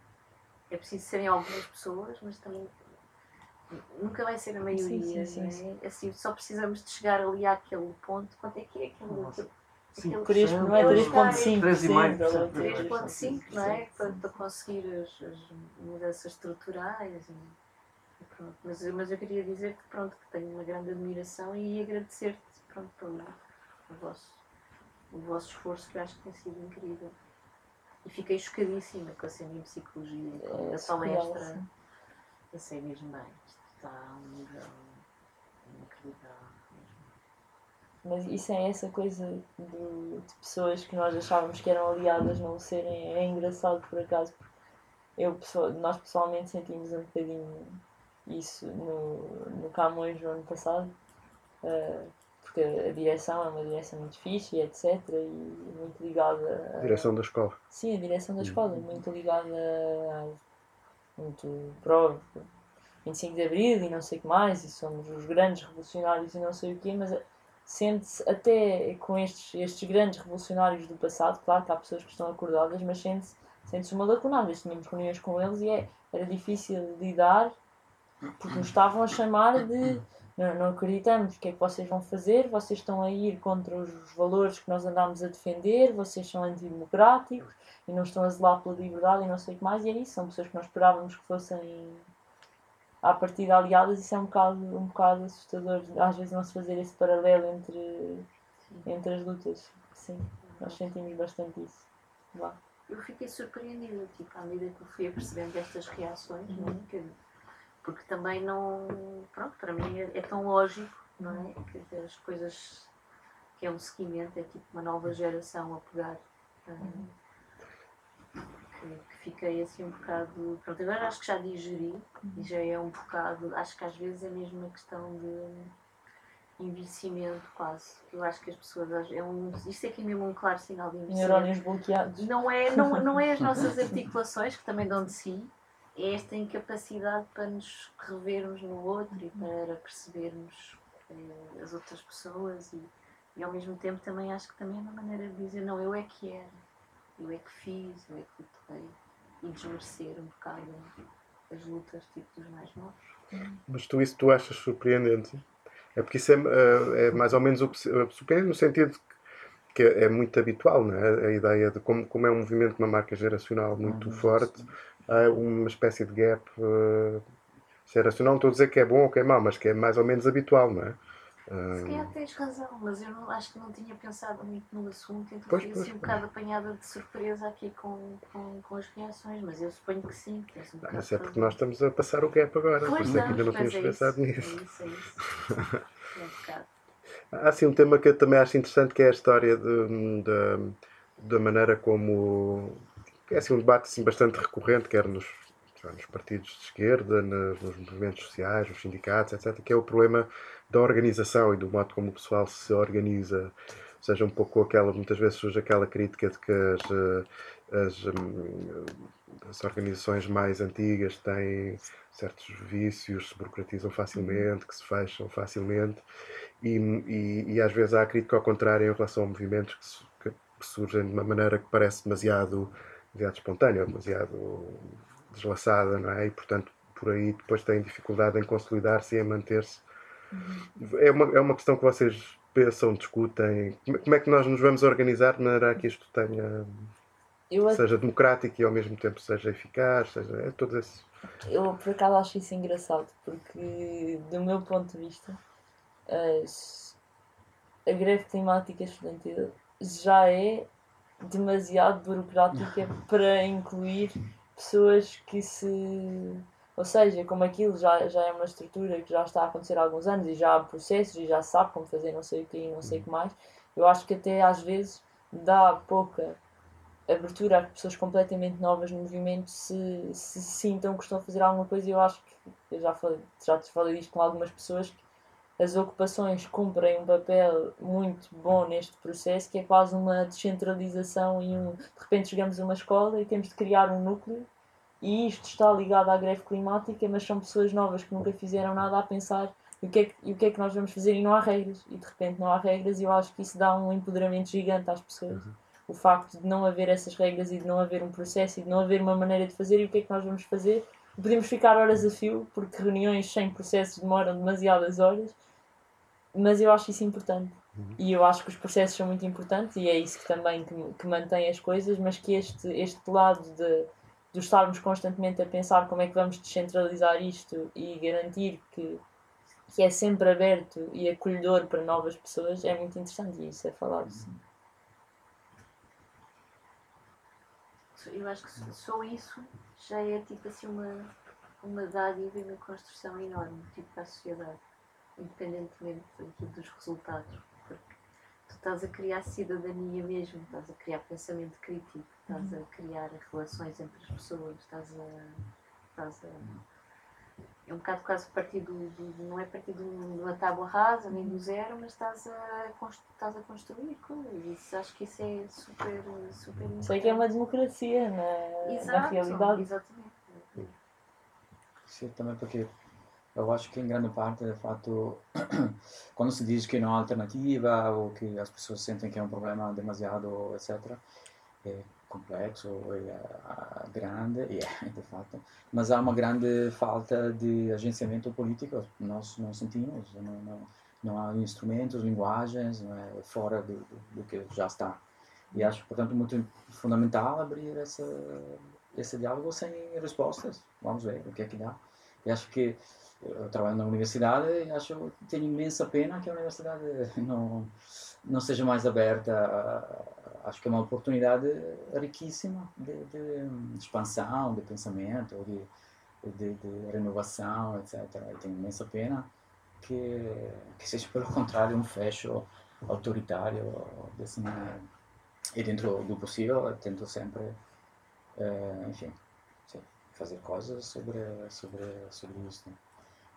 É preciso serem algumas pessoas, mas também nunca vai ser a maioria, sim, é? sim, Assim, só precisamos de chegar ali àquele ponto. Quanto é que é aquele. Aquele- Cinco aquele- Três- não é Eu 3.5%. Três e meio, ela é sim. 3.5, não é? Sim, Para, sim. para conseguir as, as mudanças estruturais. E pronto. Mas, eu- mas eu queria dizer que, pronto, que tenho uma grande admiração e agradecer-te pronto, pelo o vosso, o vosso esforço, que eu acho que tem sido incrível. E fiquei chocadíssima com a em psicologia, com É a surreal, palestra. sim. Eu sei mesmo bem, isto está a um nível inacreditável. Mas isso é essa coisa do- de pessoas que nós achávamos que eram aliadas não serem. É engraçado por acaso. porque Eu, nós pessoalmente sentimos um bocadinho isso no, no Camões no ano passado. eh, porque a direção é uma direção muito fixe e etc. E muito ligada a, Direção da escola. Sim, a direção da escola, muito ligada a, muito pro 25 de Abril e não sei o que mais, e somos os grandes revolucionários e não sei o quê, mas sente-se até com estes, estes grandes revolucionários do passado, claro que há pessoas que estão acordadas, mas sente-se sente uma lacunada. Tínhamos reuniões com eles e é, era difícil lidar porque nos estavam a chamar de não, não acreditamos o que é que vocês vão fazer, vocês estão a ir contra os valores que nós andámos a defender, vocês são antidemocráticos e não estão a zelar pela liberdade e não sei o que mais, e é isso, são pessoas que nós esperávamos que fossem à partida aliadas, isso é um bocado, um bocado assustador, às vezes não se fazer esse paralelo entre, entre as lutas. Sim, nós sentimos bastante isso. Eu fiquei surpreendida, tipo, à medida que eu fui apercebendo estas reações, é? Que- porque também não, pronto, para mim é, é tão lógico, não é? Que as coisas, que é um seguimento, é tipo uma nova geração a pegar. ah, que, que fiquei assim um bocado, pronto, agora acho que já digeri e já é um bocado, acho que às vezes é mesmo uma questão de envelhecimento quase. Eu acho que as pessoas, é um, isto aqui é mesmo um claro sinal de envelhecimento. Neurónios bloqueados. Não é, não, não é as <laughs> nossas articulações, que também dão de si, é esta incapacidade para nos revermos no outro e para percebermos eh, as outras pessoas e, e ao mesmo tempo também acho que também é uma maneira de dizer não, eu é que era, eu é que fiz, eu é que lutei e desmerecer um bocado as lutas tipo dos mais novos. Mas tu isso tu achas surpreendente? É porque isso é, eh, é mais ou menos o surpreendente no sentido que é muito habitual, não é? A ideia de como, como é um movimento uma marca geracional muito forte, há uma espécie de gap eh, geracional. Não estou a dizer que é bom ou que é mau, mas que é mais ou menos habitual, não é? Se Eh, calhar tens razão, mas eu não, acho que não tinha pensado muito no assunto, então Pois, fui pois, assim um bocado apanhada de surpresa aqui com, com, com as reações, mas eu suponho que sim. Que um Mas é de porque nós estamos a passar o gap agora, por Pois isso é que ainda não tínhamos é pensado isso, nisso. É isso, é isso. É um bocado. <laughs> Há assim um tema que eu também acho interessante que é a história de, da da maneira como é assim um debate assim, bastante recorrente, quer nos, nos partidos de esquerda, nos, nos movimentos sociais, nos sindicatos, etc., que é o problema da organização e do modo como o pessoal se organiza. Ou seja, um pouco aquela, muitas vezes surge aquela crítica de que as, as, hum, as organizações mais antigas têm certos vícios, se burocratizam facilmente, que se fecham facilmente. E, e, e às vezes há a crítica ao contrário em relação a movimentos que, que surgem de uma maneira que parece demasiado, demasiado espontânea, demasiado deslaçada, não é? E portanto por aí depois têm dificuldade em consolidar-se e em manter-se É uma, é uma questão que vocês pensam, discutem. Como como é que nós nos vamos organizar de maneira a que isto tenha, Eu, seja democrático e ao mesmo tempo seja eficaz, seja é, todos esses. eu por acaso acho isso engraçado, porque do meu ponto de vista, as- a greve climática estudantil já é demasiado burocrática para incluir pessoas que se. Ou seja, como aquilo já, já é uma estrutura que já está a acontecer há alguns anos e já há processos e já se sabe como fazer não sei o que e não sei o que mais, eu acho que até às vezes dá pouca abertura a que pessoas completamente novas no movimento se, se sintam que estão a fazer alguma coisa e eu acho que eu já falei, já te falei disto com algumas pessoas que as ocupações cumprem um papel muito bom neste processo que é quase uma descentralização e um, de repente chegamos a uma escola e temos de criar um núcleo e isto está ligado à greve climática mas são pessoas novas que nunca fizeram nada a pensar o que, é que, e o que é que nós vamos fazer e não há regras e de repente não há regras e eu acho que isso dá um empoderamento gigante às pessoas o facto de não haver essas regras e de não haver um processo e de não haver uma maneira de fazer e o que é que nós vamos fazer. Podemos ficar horas a fio, porque reuniões sem processos demoram demasiadas horas, mas eu acho isso importante. E eu acho que os processos são muito importantes e é isso que também que, que mantém as coisas, mas que este, este lado de, de estarmos constantemente a pensar como é que vamos descentralizar isto e garantir que, que é sempre aberto e acolhedor para novas pessoas é muito interessante e isso é falado. Sim. Eu acho que só- só isso já é tipo assim uma, uma dádiva e uma construção enorme tipo, para a sociedade, independentemente aqui dos resultados. Porque tu estás a criar cidadania mesmo, estás a criar pensamento crítico, estás a criar relações entre as pessoas, estás a. Estás a é um bocado quase partir do, do- não é partir de um- uma tábua rasa nem do zero, mas estás a, estás a construir coisas. Isso, acho que isso é super, super importante. Sei que é uma democracia na, na Exato, realidade. Exatamente. Sim, também porque eu acho que em grande parte, de fato, <clears throat> quando se diz que não há alternativa ou que as pessoas sentem que é um problema demasiado, etc., é complexo, é ah, grande, e é, de fato, mas há uma grande falta de agenciamento político, nós não sentimos, não, não, não há instrumentos, linguagens, é, fora do, do, do que já está. E acho, portanto, muito fundamental abrir essa, esse diálogo sem respostas. Vamos ver o que é que dá. E acho que eu trabalho na universidade e acho tenho imensa pena que a universidade não não seja mais aberta. Acho que é uma oportunidade riquíssima de, de expansão, de pensamento, de, de, de renovação, etc. E tenho imensa pena que, que seja pelo contrário um fecho autoritário maneira. E dentro do possível, tento sempre, eh, enfim, fazer coisas sobre, sobre, sobre isso.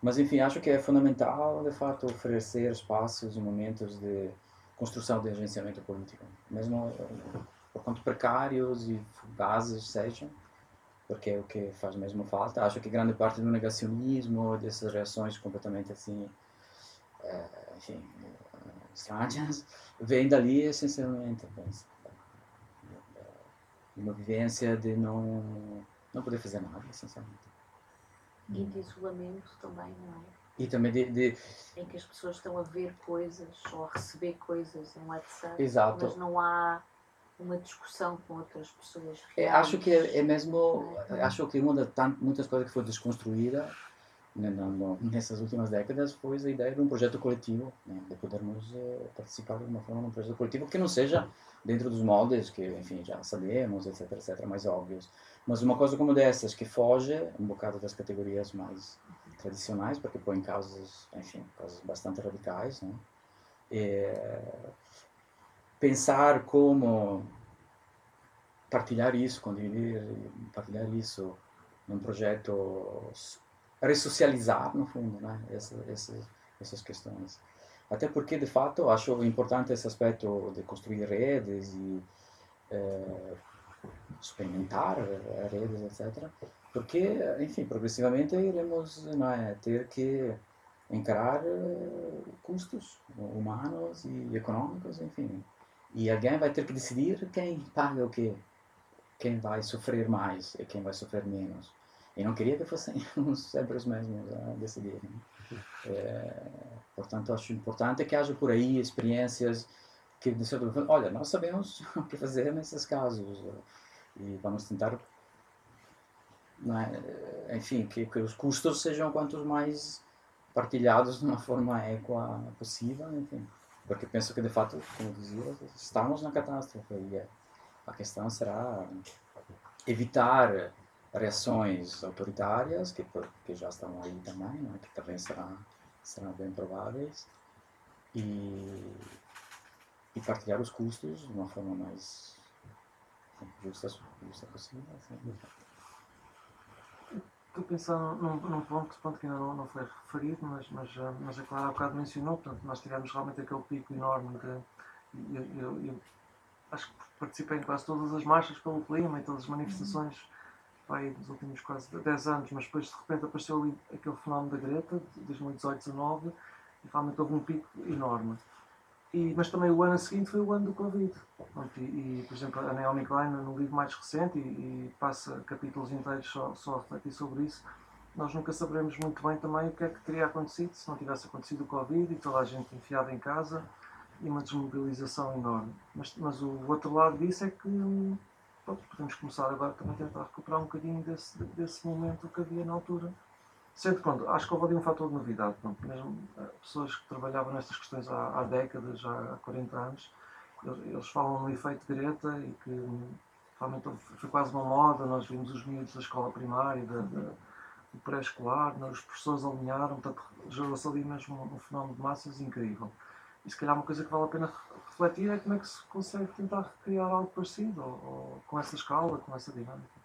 Mas, enfim, acho que é fundamental, de fato, oferecer espaços e momentos de construção de agenciamento político, mesmo eh, por quanto precários e fugazes sejam, porque é o que faz mesmo falta. Acho que grande parte do negacionismo, dessas reações completamente assim, eh, enfim, eh, estranhas, vem dali essencialmente, penso, de uma vivência de não, não poder fazer nada, essencialmente. E de isolamento também, não é? E também de, de Em que as pessoas estão a ver coisas ou a receber coisas em WhatsApp, Exato. mas não há uma discussão com outras pessoas. É, reais. acho que é, é mesmo acho que uma das muitas coisas que foi desconstruída né, nessas últimas décadas foi a ideia de um projeto coletivo né, de podermos eh, participar de alguma forma num projeto coletivo que não seja dentro dos moldes que enfim já sabemos etc etc mais óbvios. Mas uma coisa como dessas que foge um bocado das categorias mais tradicionais porque põe causas enfim causas bastante radicais né É, pensar como partilhar isso, condividir, partilhar isso num projeto, ressocializar, no fundo, né? Essa, essa, essas questões. Até porque, de fato, acho importante esse aspecto de construir redes e eh, experimentar eh, redes, etc. Porque, enfim, progressivamente iremos não é, ter que encarar eh, custos humanos e econômicos, enfim. E alguém vai ter que decidir quem paga o quê quem vai sofrer mais e quem vai sofrer menos. E não queria que fossem os mesmos a decidirem. É, portanto, acho importante que haja por aí experiências que, de certa forma, olha, nós sabemos <laughs> o que fazer nesses casos e vamos tentar, é? enfim, que, que os custos sejam quantos mais partilhados de uma <laughs> forma equa possível, enfim. Porque penso que, de fato, como dizia, estamos na catástrofe e a questão será evitar reações autoritárias, que, que já estão aí também, né, que também serão, serão bem prováveis, e, e partilhar os custos de uma forma mais justa, justa possível. Assim. Estou a pensar num, num ponto, ponto que ainda não, não foi referido, mas, mas, eh, mas a Clara há bocado mencionou, portanto, nós tivemos realmente aquele pico enorme de. Eu, eu, eu acho que participei em quase todas as marchas pelo clima e todas as manifestações dos últimos quase 10 anos, mas depois de repente apareceu ali aquele fenómeno da Greta, de 2018-19, e realmente houve um pico enorme. E, mas também o ano seguinte foi o ano do Covid. E, e por exemplo, a Naomi Klein, no livro mais recente, e, e, passa capítulos inteiros só, só a refletir sobre isso, nós nunca saberemos muito bem também o que é que teria acontecido se não tivesse acontecido o Covid e toda a gente enfiada em casa e uma desmobilização enorme. Mas, mas o outro lado disso é que pronto, podemos começar agora também a tentar recuperar um bocadinho desse, desse momento que havia na altura. Sendo pronto, acho que houve ali um fator de novidade. Pronto, mesmo eh, pessoas que trabalhavam nestas questões há, há décadas, há 40 anos, eles, falam no efeito Greta e que realmente foi quase uma moda. Nós vimos os miúdos da escola primária, da, da, do pré-escolar, os professores alinharam, portanto, gerou-se ali mesmo um, um fenómeno de massas incrível. E se calhar uma coisa que vale a pena refletir é como é que se consegue tentar recriar algo parecido, ou, ou com essa escala, com essa dinâmica,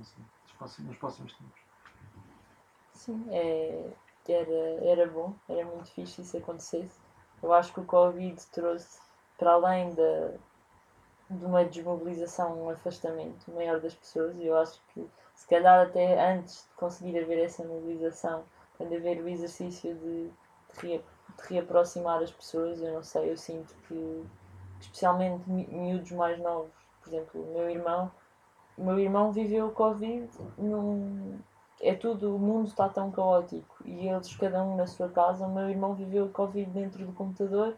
assim, nos, próximos, nos próximos tempos. Sim, é, era, era bom, era muito fixe isso acontecesse. Eu acho que o Covid trouxe, para além da, de uma desmobilização, um afastamento maior das pessoas, e eu acho que se calhar até antes de conseguir haver essa mobilização, quando haver o exercício de, de de reaproximar as pessoas, eu não sei, eu sinto que, especialmente miúdos mais novos, por exemplo, o meu irmão, o meu irmão viveu o Covid num. É tudo, o mundo está tão caótico e eles, cada um na sua casa, o meu irmão viveu o Covid dentro do computador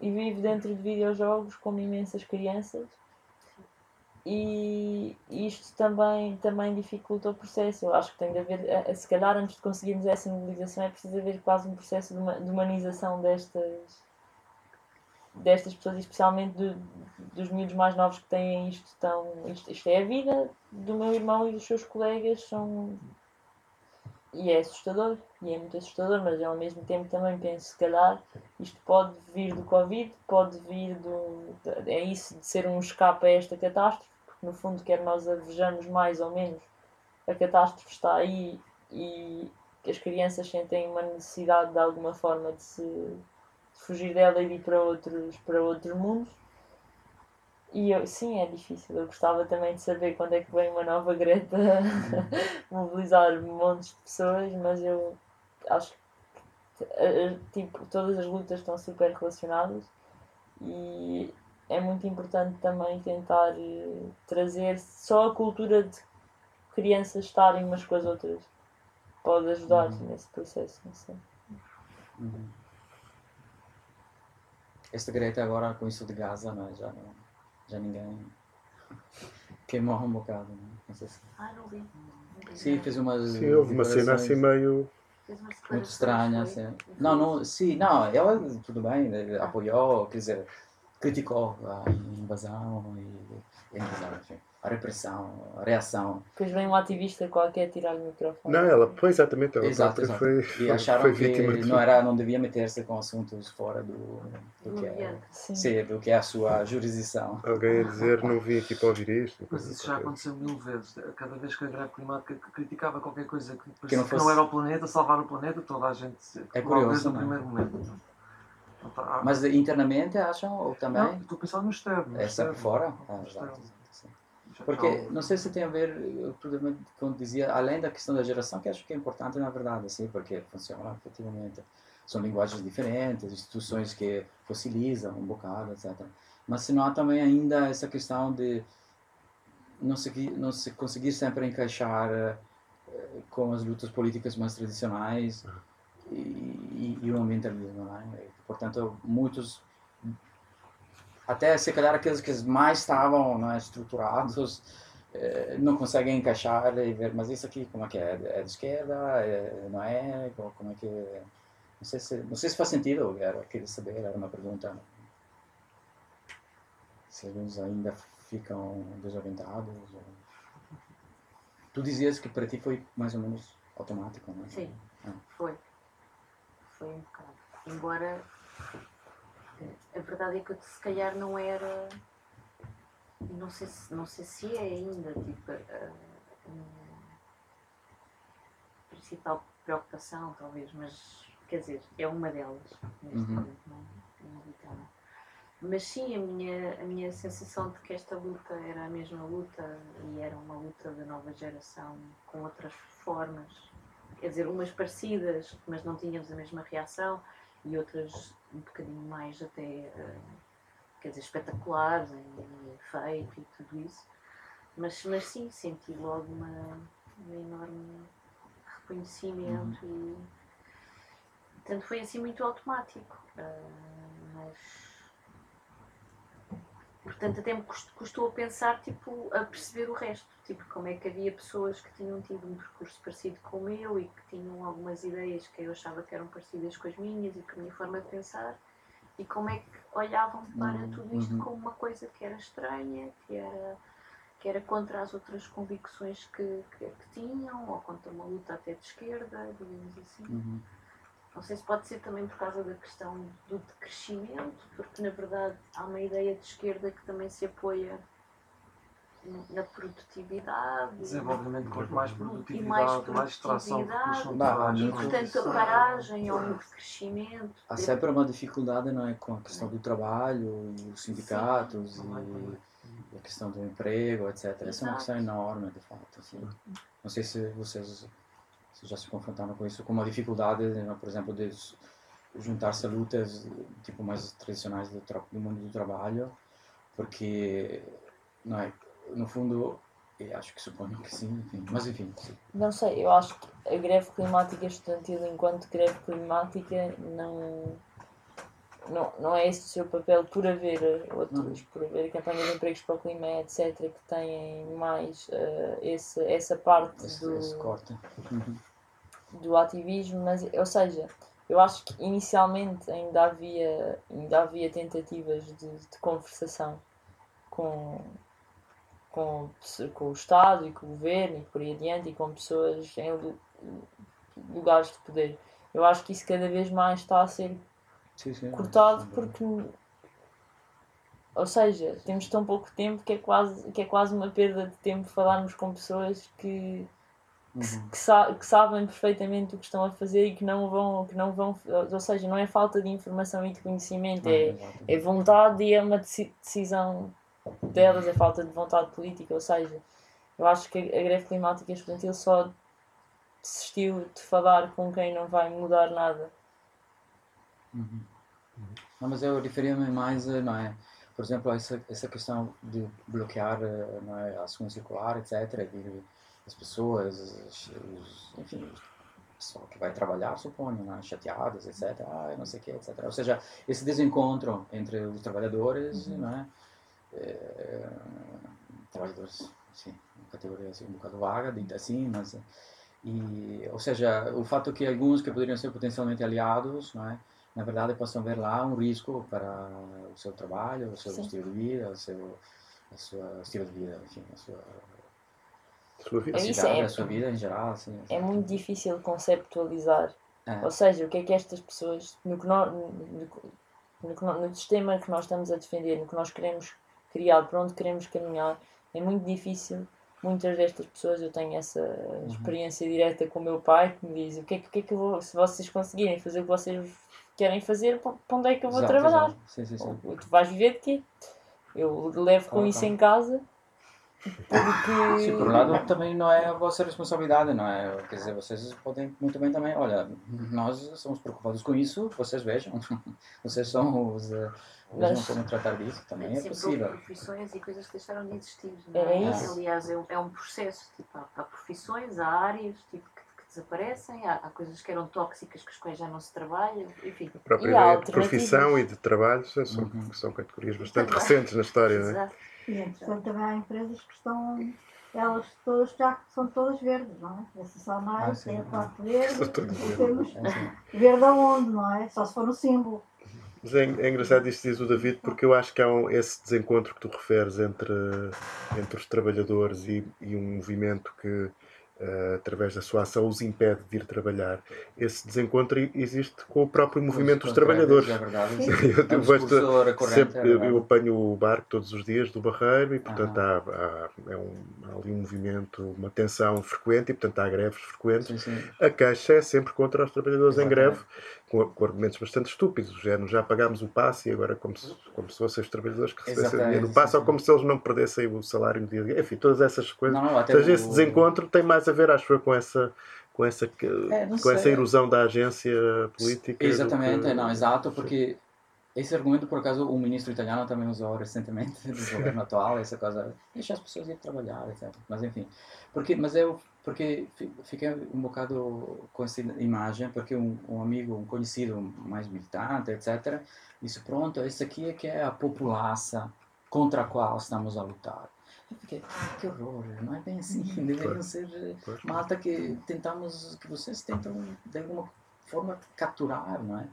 e vive dentro de videojogos como imensas crianças e isto também, também dificulta o processo. Eu acho que tem de haver, se calhar antes de conseguirmos essa mobilização, é preciso haver quase um processo de humanização destas, destas pessoas, especialmente do, dos miúdos mais novos que têm isto tão. Isto, isto é a vida do meu irmão e dos seus colegas, são. E é assustador, e é muito assustador, mas ao mesmo tempo também penso, se calhar, isto pode vir do Covid, pode vir do. É isso de ser um escape a esta catástrofe no fundo, quer nós a vejamos mais ou menos, a catástrofe está aí e as crianças sentem uma necessidade de alguma forma de se de fugir dela e de ir para outros, para outros mundos. E eu, sim, é difícil. Eu gostava também de saber quando é que vem uma nova Greta <laughs> mobilizar montes de pessoas, mas eu acho que tipo, todas as lutas estão super relacionadas e é muito importante também tentar uh, trazer só a cultura de crianças estarem umas com as outras. Pode ajudar uhum. nesse processo, não sei. Uhum. Esta Greta agora com isso de Gaza, mas é? já, não, já ninguém queimou um bocado. Não, é? não sei se... Ah, não vi. Sim, fez umas. Sim, houve uma cena assim meio. Muito estranha, assim. Não, não, sim, não, ela tudo bem, apoiou, quer dizer, criticou a invasão e a invasão, enfim, a repressão, a reação. Depois vem um ativista qualquer tirar o microfone. Não, ela, foi exatamente, ela exato, exato. Foi, e acharam foi que não, era, não devia meter-se com assuntos fora do, do, que é, sim. do que é a sua jurisdição. Alguém a dizer, não vim aqui para ouvir isto. Mas isso já aconteceu mil vezes. Cada vez que a greve climática criticava qualquer coisa que, que, não, fosse... que não era o planeta, salvar o planeta, toda a gente... É curioso, desde o primeiro momento. Tá. Mas internamente acham ou também? Não, estou pensando no externo. É sempre fora? Ah, Porque não sei se tem a ver, como dizia, além da questão da geração, que acho que é importante na verdade, assim, porque funciona efetivamente. São linguagens diferentes, instituições que fossilizam um bocado, etc. Mas se não há também ainda essa questão de não se, não se conseguir sempre encaixar uh, com as lutas políticas mais tradicionais e, e o ambientalismo, não é? Portanto, muitos, até se calhar aqueles que mais estavam não é, estruturados, <laughs> eh, não conseguem encaixar e ver, mas isso aqui como é que é? É de esquerda? É, não é? Como é que Não sei se, não sei se faz sentido, era, queria saber, era uma pergunta. Se alguns ainda ficam desorientados. Ou... Tu dizias que para ti foi mais ou menos automático, não é? Sim, foi. Foi um bocado. Embora a verdade é que eu se calhar não era. Não sei se, não sei se é ainda, tipo, a, minha principal preocupação, talvez, mas quer dizer, é uma delas neste Uhum. momento, não, digo que não. Mas sim, a minha, a minha sensação de que esta luta era a mesma luta e era uma luta da nova geração com outras formas, quer dizer, umas parecidas, mas não tínhamos a mesma reação e outras um bocadinho mais até, eh, quer dizer, espetaculares em, em efeito e tudo isso. Mas, mas sim, senti logo uma, um enorme reconhecimento e portanto foi assim muito automático. eh, mas portanto até me cust- custou a pensar tipo, a perceber o resto, tipo como é que havia pessoas que tinham tido um percurso parecido com o meu e que tinham algumas ideias que eu achava que eram parecidas com as minhas e com a minha forma de pensar e como é que olhavam para Uhum, tudo isto uhum. como uma coisa que era estranha, que era que era contra as outras convicções que, que, que tinham, ou contra uma luta até de esquerda, digamos assim. Uhum. Não sei se pode ser também por causa da questão do decrescimento, porque na verdade há uma ideia de esquerda que também se apoia na produtividade. Desenvolvimento com mais E produtividade, mais mais, extração de recursos produtividade. Bah, naturais. E portanto a paragem ou o decrescimento. Há sempre uma dificuldade não é, com a questão do trabalho e os sindicatos e a questão do emprego, etc. Essa é uma Exato. questão enorme, de fato. Assim. Não sei se vocês se já se confrontaram com isso, com uma dificuldade, né, por exemplo, de juntar-se a lutas tipo mais tradicionais do, do mundo do trabalho, porque, não é, no fundo, acho que suponho que sim, enfim, mas enfim, sim. Não sei, eu acho que a greve climática estudantil, enquanto greve climática, não, não, não é esse o seu papel por haver outros, por haver campanhas de empregos para o clima, etc., que têm mais eh, esse, essa parte esse, do, esse. Uhum. do ativismo, mas, ou seja, eu acho que inicialmente ainda havia, ainda havia tentativas de, de conversação com, com, com o Estado e com o governo e por aí adiante e com pessoas em lu- lugares de poder. Eu acho que isso cada vez mais está a ser Sim, sim, cortado porque ou seja, temos tão pouco tempo que é quase, que é quase uma perda de tempo falarmos com pessoas que, Uhum. que, sa- que sabem perfeitamente o que estão a fazer e que não vão, que não vão, ou seja, não é falta de informação e de conhecimento, é, é vontade e é uma deci- decisão delas, é falta de vontade política, ou seja, eu acho que a a greve climática estudantil só desistiu de falar com quem não vai mudar nada. Uhum. Não, mas eu referia-me mais, não é? Por exemplo, essa, essa questão de bloquear não é, a segunda circular, etc. De, as pessoas, os, os- enfim, o pessoal que vai trabalhar, suponho, né, chateadas, etc. Ah, não sei o que, etc. Ou seja, esse desencontro entre os trabalhadores, não é? Eh, trabalhadores, sim, categoria assim, um bocado vaga, dita assim, mas... E, ou seja, o fato que alguns que poderiam ser potencialmente aliados, não é? Na verdade possam ver lá um risco para o seu trabalho, o seu Sim. estilo de vida, o seu a sua estilo de vida, enfim, a sua. É a isso, cidade, é- a sua vida em geral, assim. É muito difícil conceptualizar É. Ou seja, o que é que estas pessoas, no, que no, no, nó- no sistema que nós estamos a defender, no que nós queremos criar, para onde queremos caminhar, é muito difícil. Muitas destas pessoas, eu tenho essa experiência direta com o meu pai, que me diz: o que é, que- o que, é que eu vou, se vocês conseguirem fazer o que vocês querem fazer, para onde é que eu vou Exato, trabalhar? exato. Sim, sim, sim. Ou tu vais viver de quê? Eu levo com Claro, isso claro. em casa, porque. Sim, por um lado também não é a vossa responsabilidade, não é? Quer dizer, vocês podem muito bem também, olha, nós somos preocupados com isso, vocês vejam, <laughs> vocês são os, eh, vejam Mas- como tratar disso, também é houve possível. profissões e coisas que deixaram de existir. Não É é? isso. Aliás, é um, é um processo. Tipo, há, há profissões, há áreas tipo, desaparecem, há, há coisas que eram tóxicas com as quais já não se trabalha, enfim. A própria E ideia de profissão e de trabalho são, são- Uhum. são categorias bastante Também. recentes na história, não é? Exato. E entretanto também há empresas que estão, elas todas já são todas verdes, não é? Essa só Ah, mais, sim. tem a parte verde, temos É assim. verde aonde, não é? Só se for no símbolo. Mas é, é engraçado isto que diz o David, porque eu acho que há um, esse desencontro que tu referes entre, entre os trabalhadores e, e um movimento que, através da sua ação, os impede de ir trabalhar. Esse desencontro existe com o próprio movimento dos trabalhadores. É verdade. <laughs> Eu, É sempre, é eu, verdade. eu apanho o barco todos os dias do Barreiro e, portanto, há, há- é um, há ali um movimento, uma tensão frequente e, portanto, há greves frequentes. Sim, sim. A queixa é sempre contra os trabalhadores em Exatamente. greve, com, com argumentos bastante estúpidos. do género, já pagámos o passe e agora como se, como se fossem os trabalhadores que recebessem Exatamente, dinheiro no passe, ou como se eles não perdessem o salário no dia de Enfim, todas essas coisas. Não, não, até Ou seja, o- esse desencontro tem mais a ver, acho eu, com essa, com essa, É, com essa erosão da agência política. do Exatamente, que- não, exato, porque esse argumento, por acaso, o ministro italiano também usou recentemente do <laughs> governo atual, essa coisa, deixa as pessoas ir trabalhar, etc. Mas enfim, porque, mas eu porque fi- fiquei um bocado com essa imagem, porque um, um amigo, um conhecido mais militante, etc., disse, pronto, esse aqui é que é a população contra a qual estamos a lutar. Eu fiquei, "Ah, que horror, não é bem assim, deveriam ser eh, malta que tentamos, que vocês tentam de alguma forma capturar, não é?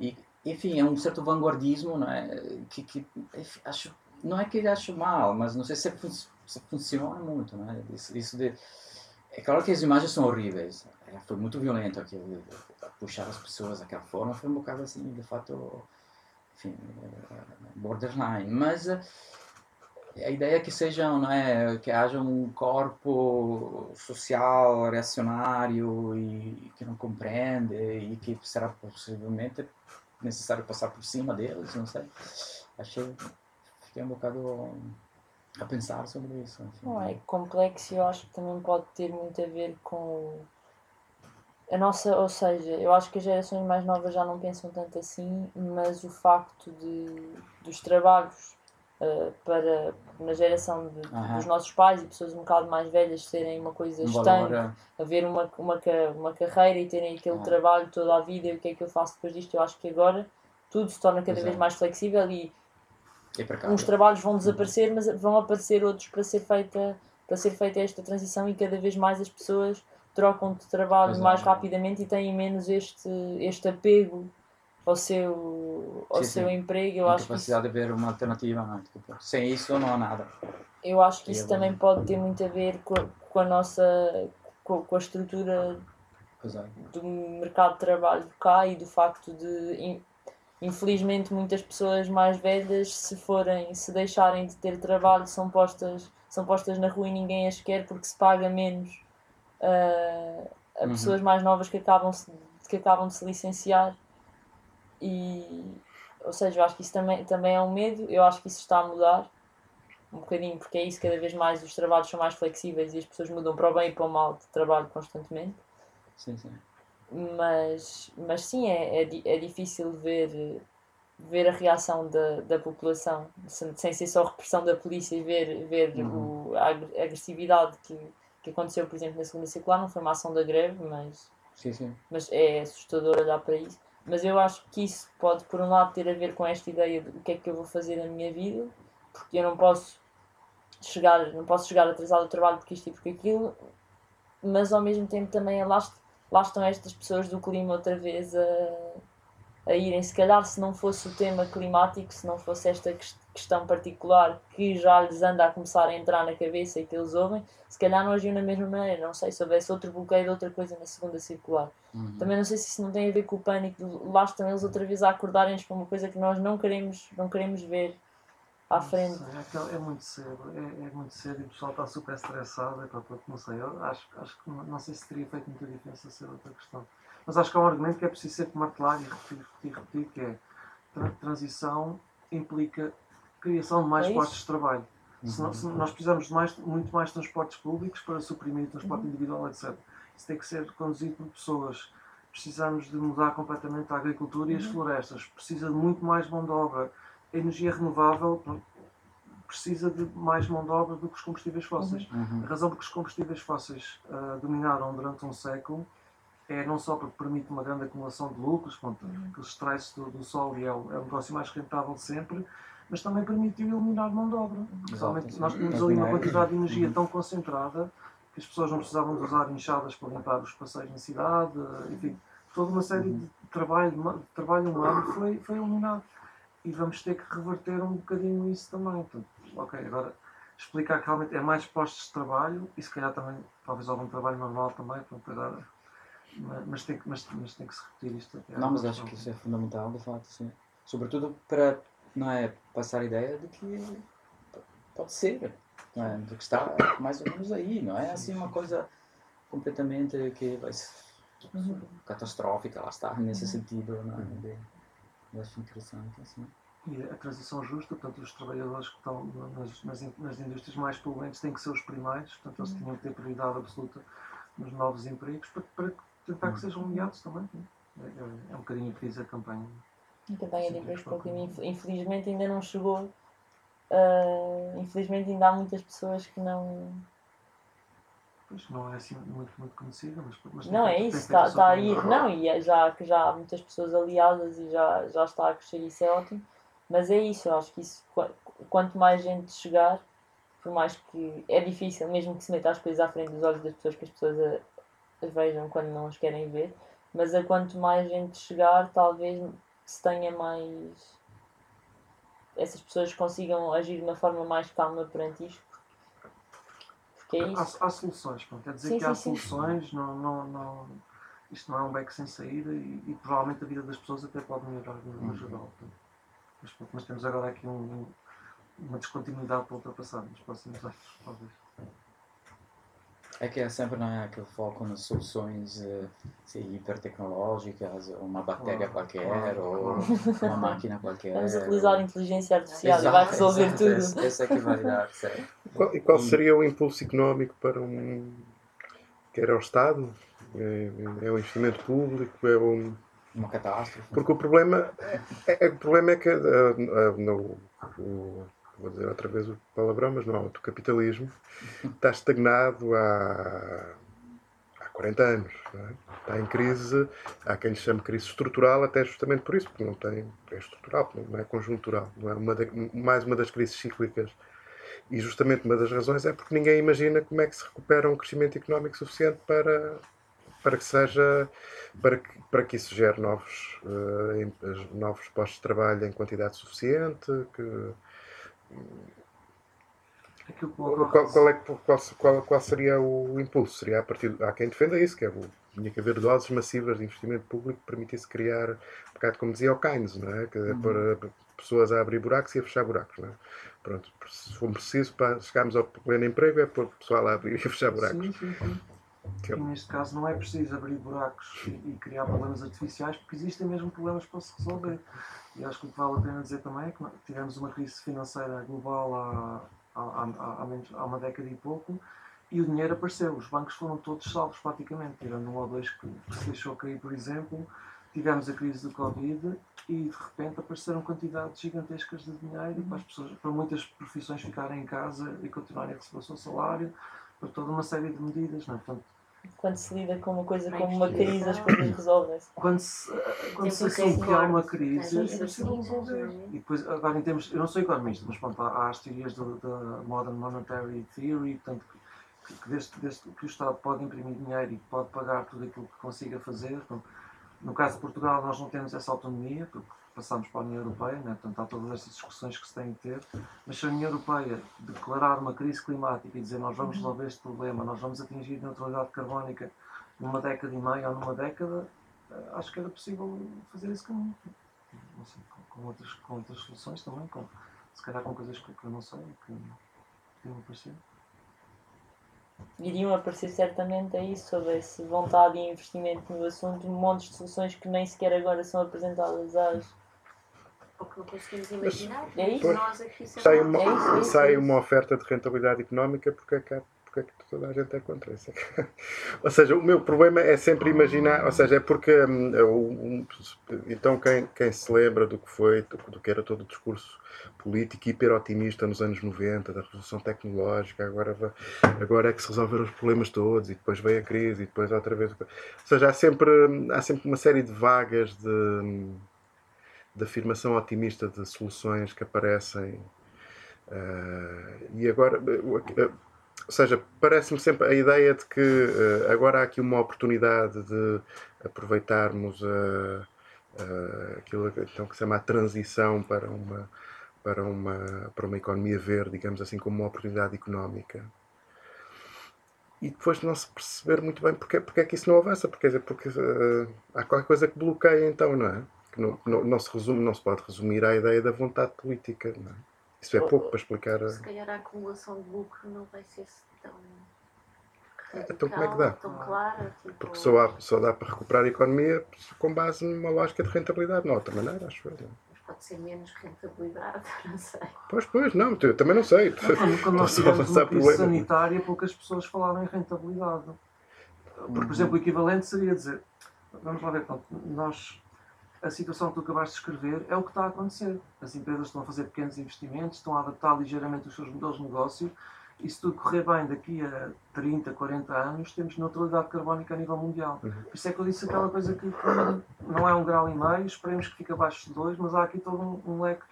E, enfim, é um certo vanguardismo, não é? Que, que enfim, acho, não é que acho mal, mas não sei se, fun se funciona muito, não é? Isso, isso de, é claro que as imagens são horríveis. É, foi muito violento aquilo, puxar as pessoas daquela forma, foi um bocado assim, de fato, enfim, borderline. Mas eh, a ideia é que sejam, é, que haja um corpo social reacionário e que não compreende e que será possivelmente necessário passar por cima deles, não sei. Achei, fiquei um bocado a pensar sobre isso. enfim. Não é complexo e eu acho que também pode ter muito a ver com a nossa, ou seja, eu acho que as gerações mais novas já não pensam tanto assim, mas o facto de dos trabalhos eh, para na geração de- Aham. dos nossos pais e pessoas um bocado mais velhas serem uma coisa estanque, valor, haver uma, uma, uma carreira e terem aquele Ah. trabalho toda a vida e o que é que eu faço depois disto, eu acho que agora tudo se torna cada vez é. mais flexível e para cá. uns trabalhos vão desaparecer, mas vão aparecer outros para ser feita para ser feita esta transição e cada vez mais as pessoas trocam de trabalho é. mais rapidamente e têm menos este este apego ao seu ao Sim, seu sim. emprego. Eu acho que isso, capacidade de ver uma alternativa, não é? Tipo, sem isso não há nada. eu acho que E isso agora? também pode ter muito a ver com a, com a nossa com, com a estrutura é. do mercado de trabalho cá e do facto de in- infelizmente muitas pessoas mais velhas se forem se deixarem de ter trabalho são postas são postas na rua e ninguém as quer porque se paga menos ah, a Uhum. pessoas mais novas que acabam que acabam de se licenciar e ou seja eu acho que isso também também é um medo eu acho que isso está a mudar um bocadinho porque é isso cada vez mais os trabalhos são mais flexíveis e as pessoas mudam para o bem e para o mal de trabalho constantemente Sim, sim. mas, mas sim, é, é, é difícil ver, ver a reação da, da população, sem, sem ser só repressão da polícia e ver, ver Uhum. o, a a agressividade que, que aconteceu, por exemplo, na segunda circular. Não foi uma ação da greve, mas, Sim, sim. mas é assustador olhar para isso. Mas eu acho que isso pode, por um lado, ter a ver com esta ideia de o que é que eu vou fazer na minha vida, porque eu não posso chegar, não posso chegar atrasado ao trabalho porque isto e porque aquilo, mas ao mesmo tempo também lá, est- lá estão estas pessoas do clima outra vez a, a irem. Se calhar, se não fosse o tema climático, se não fosse esta ques- questão particular que já lhes anda a começar a entrar na cabeça e que eles ouvem, se calhar não agiam da mesma maneira. Não sei se houvesse outro bloqueio de outra coisa na segunda circular. Uhum. Também não sei se isso não tem a ver com o pânico. Lá estão eles outra vez a acordarem-nos para uma coisa que nós não queremos, não queremos ver à frente. Sei, é, é muito cedo, é, é muito cedo e o pessoal está super estressado, epá, não sei, eu acho, acho que não, sei se teria feito muita diferença ser outra questão. Mas acho que há um argumento que é preciso sempre martelar e repetir, repetir, repetir, que é tra- transição implica criação de mais É postos de trabalho. Se, não- se nós precisamos de mais, muito mais transportes públicos para suprimir o transporte individual, etc. Isso tem que ser conduzido por pessoas. Precisamos de mudar completamente a agricultura e as florestas. Precisa de muito mais mão de obra. A energia renovável, precisa de mais mão de obra do que os combustíveis fósseis. Uhum. A razão porque os combustíveis fósseis ah, dominaram durante um século é não só porque permite uma grande acumulação de lucros, pronto, que extrai-se do, do sol e é o, é o negócio mais rentável de sempre, mas também permitiu eliminar mão de obra. Principalmente nós tínhamos ali uma é- quantidade de energia Uhum. tão concentrada que as pessoas não precisavam de usar enxadas para limpar os passeios na cidade, enfim, toda uma série de trabalho, de trabalho humano foi, foi eliminado. E vamos ter que reverter um bocadinho isso também. Portanto, ok, agora explicar que realmente é mais postos de trabalho e se calhar também, talvez algum trabalho normal também, pronto, agora, mas, mas, tem, que, mas, mas tem que se repetir isto até. Não, mas acho que isso é fundamental, de facto, sim. Sobretudo para, não é, passar a ideia de que pode ser, não é? De que está mais ou menos aí, não é assim uma coisa completamente que vai ser catastrófica, lá está, nesse sentido, não é? De, eu acho interessante, assim. E a transição justa, portanto, os trabalhadores que estão nas, nas, nas indústrias mais poluentes têm que ser os primeiros, portanto, eles tinham que ter prioridade absoluta nos novos empregos para, para tentar que sejam aliados também. É, é, é um bocadinho o que diz a campanha. Mas para o clima, infelizmente ainda não chegou. ah, infelizmente ainda há muitas pessoas que não. Pois não é assim muito, muito conhecida, mas, mas Não é isso, está o seu tá aí. Não, e é já que já há muitas pessoas aliadas e já, já está a crescer, isso é ótimo. Mas é isso, eu acho que isso, qua- quanto mais gente chegar, por mais que é difícil, mesmo que se meta as coisas à frente dos olhos das pessoas, que as pessoas a, a vejam quando não as querem ver, mas a quanto mais gente chegar, talvez se tenha mais. essas pessoas consigam agir de uma forma mais calma perante isto. Porque é isso. Há, há soluções, pronto. quer dizer Sim, que há sim, sim. soluções, não, não, não, isto não é um beco sem saída e, e provavelmente a vida das pessoas até pode melhorar no, no geral. Mas, mas temos agora aqui um- uma descontinuidade para ultrapassar nos próximos anos, talvez. É que é sempre não é, aquele foco nas soluções sei, hipertecnológicas, uma bactéria Claro, qualquer claro, ou claro. <laughs> uma máquina qualquer. Vamos utilizar a ou- inteligência artificial e vai resolver exato, tudo. Esse, esse é que vai dar certo. Qual- e qual seria o impulso económico para um. quer ao Estado? É, é um investimento público? É um. Uma catástrofe. Porque o problema é, é- o problema é que ah, ah, no, o- vou dizer outra vez o palavrão, mas não, o capitalismo está estagnado há, há 40 anos. é? Está em crise, há quem lhe chame crise estrutural, até justamente por isso, porque não tem, é estrutural, não é conjuntural, não é uma da- mais uma das crises cíclicas. E justamente uma das razões é porque ninguém imagina como é que se recupera um crescimento económico suficiente para, para que seja para que, para que isso gere novos, em- novos postos de trabalho em quantidade suficiente. Que qual, ocorre- qual, é, qual, qual, qual seria o impulso? Seria a partir, há quem defenda isso, que é o, tinha que haver doses massivas de investimento público que permitisse criar, um bocado como dizia o Keynes, não é? que é para pessoas a abrir buracos e a fechar buracos. Não é? Pronto, se for preciso para chegarmos ao pleno emprego é pôr o pessoal a abrir e <laughs> fechar buracos. Sim, sim, sim. Que é- E neste caso não é preciso abrir buracos e, e criar problemas artificiais, porque existem mesmo problemas para se resolver. E acho que o que vale a pena dizer também é que tivemos uma crise financeira global há, há, há, há, uma década e pouco e o dinheiro apareceu. Os bancos foram todos salvos praticamente, tirando um ou dois que se deixou cair, por exemplo. Tivemos a crise do Covid e de repente apareceram quantidades gigantescas de dinheiro para, as pessoas, para muitas profissões ficarem em casa e continuarem a receber o seu salário, para toda uma série de medidas. Não é? Portanto, Quando se lida com uma coisa como uma crise, as coisas resolvem-se. <coughs> quando se, quando se Sempre assume que há uma crise, é preciso resolver. E depois, agora em termos, eu não sou economista, mas pronto, há, as teorias da Modern Monetary Theory, portanto, que, que desde, desde que o Estado pode imprimir dinheiro e pode pagar tudo aquilo que consiga fazer. portanto, no caso de Portugal, nós não temos essa autonomia, porque passamos para a União Europeia, né? portanto, há todas estas discussões que se têm de ter. Mas se a União Europeia declarar uma crise climática e dizer nós vamos resolver este problema, nós vamos atingir neutralidade carbónica numa década e meia ou numa década, eh, acho que era possível fazer isso com, sei, com, com outras, com outras soluções também, com, se calhar com coisas que, que eu não sei, que podiam aparecer. Iriam aparecer certamente aí, se houvesse vontade e investimento no assunto, montes de soluções que nem sequer agora são apresentadas às. Não conseguimos imaginar. É isso. Nós aqui Sai uma, É isso, sai uma oferta de rentabilidade económica porque é porque é que toda a gente é contra isso. <laughs> ou seja, o meu problema é sempre imaginar, ou seja, é porque um, então quem, quem se lembra do que foi, do, que era todo o discurso político hiper otimista nos anos 90, da revolução tecnológica, agora, agora é que se resolveram os problemas todos e depois veio a crise e depois outra vez. Ou seja, há sempre, há sempre uma série de vagas de, de afirmação otimista de soluções que aparecem. Uh, e agora, uh, ou seja, parece-me sempre a ideia de que uh, agora há aqui uma oportunidade de aproveitarmos a, aquilo então, que se chama a transição para uma para uma, para uma economia verde, digamos assim, como uma oportunidade económica. E depois não se perceber muito bem porque, porque é que isso não avança, porque, porque uh, há qualquer coisa que bloqueia então, não é? Que não, não, não, se resume, não se pode resumir à ideia da vontade política, não é? Isso é pouco para explicar. A... Se calhar a acumulação de lucro não vai ser tão radical, então como é que dá? tão clara. Tipo... Porque só, há, só dá para recuperar a economia com base numa lógica de rentabilidade, não há outra maneira, acho eu. Não? É? pode ser menos rentabilidade, <laughs> não sei. Pois, pois, não, eu também não sei. Quando, <laughs> quando nós tivemos uma crise sanitária, poucas pessoas falaram em rentabilidade. Porque, por uhum. exemplo, o equivalente seria dizer, vamos lá ver, nós, a situação que tu acabaste de escrever é o que está a acontecer. As empresas estão a fazer pequenos investimentos, estão a adaptar ligeiramente os seus modelos de negócio e se tudo correr bem daqui a 30, 40 anos, temos neutralidade carbónica a nível mundial. Uhum. Por isso é que eu disse aquela coisa que, que não é um grau e meio, esperemos que fique abaixo de dois, mas há aqui todo um, um leque.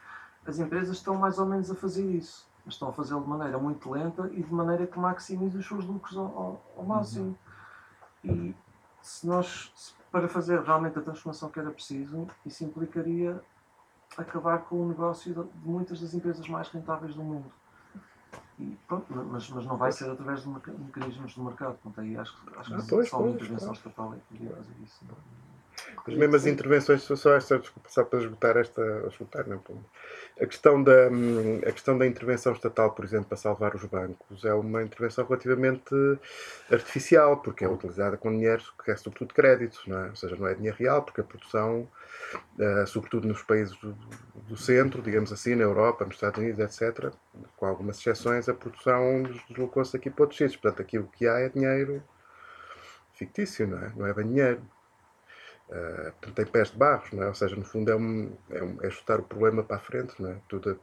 As empresas estão mais ou menos a fazer isso, mas estão a fazê-lo de maneira muito lenta e de maneira que maximize os seus lucros ao, ao, ao máximo. Uhum. E se nós, se, para fazer realmente a transformação que era preciso, isso implicaria acabar com o negócio de, muitas das empresas mais rentáveis do mundo. E, pronto, mas, mas não vai ser através de mecanismos do mercado. Portanto, aí acho, acho que ah, pois, só uma intervenção pois. estatal é que poderia fazer isso. As mesmas intervenções, só, esta, desculpa, só para esgotar esta, esgotar, não, a, questão da, a questão da intervenção estatal, por exemplo, para salvar os bancos, é uma intervenção relativamente artificial, porque é utilizada com dinheiro que é sobretudo crédito, não é? ou seja, não é dinheiro real, porque a produção, uh, sobretudo nos países do, do, centro, digamos assim, na Europa, nos Estados Unidos, etc., com algumas exceções, a produção deslocou-se aqui para outros sítios. Portanto, aquilo que há é dinheiro fictício, não é? Não é bem dinheiro. Uh, tem pés de barros, não é? ou seja, no fundo é, um, é, um, é chutar o problema para a frente, não é? Tudo,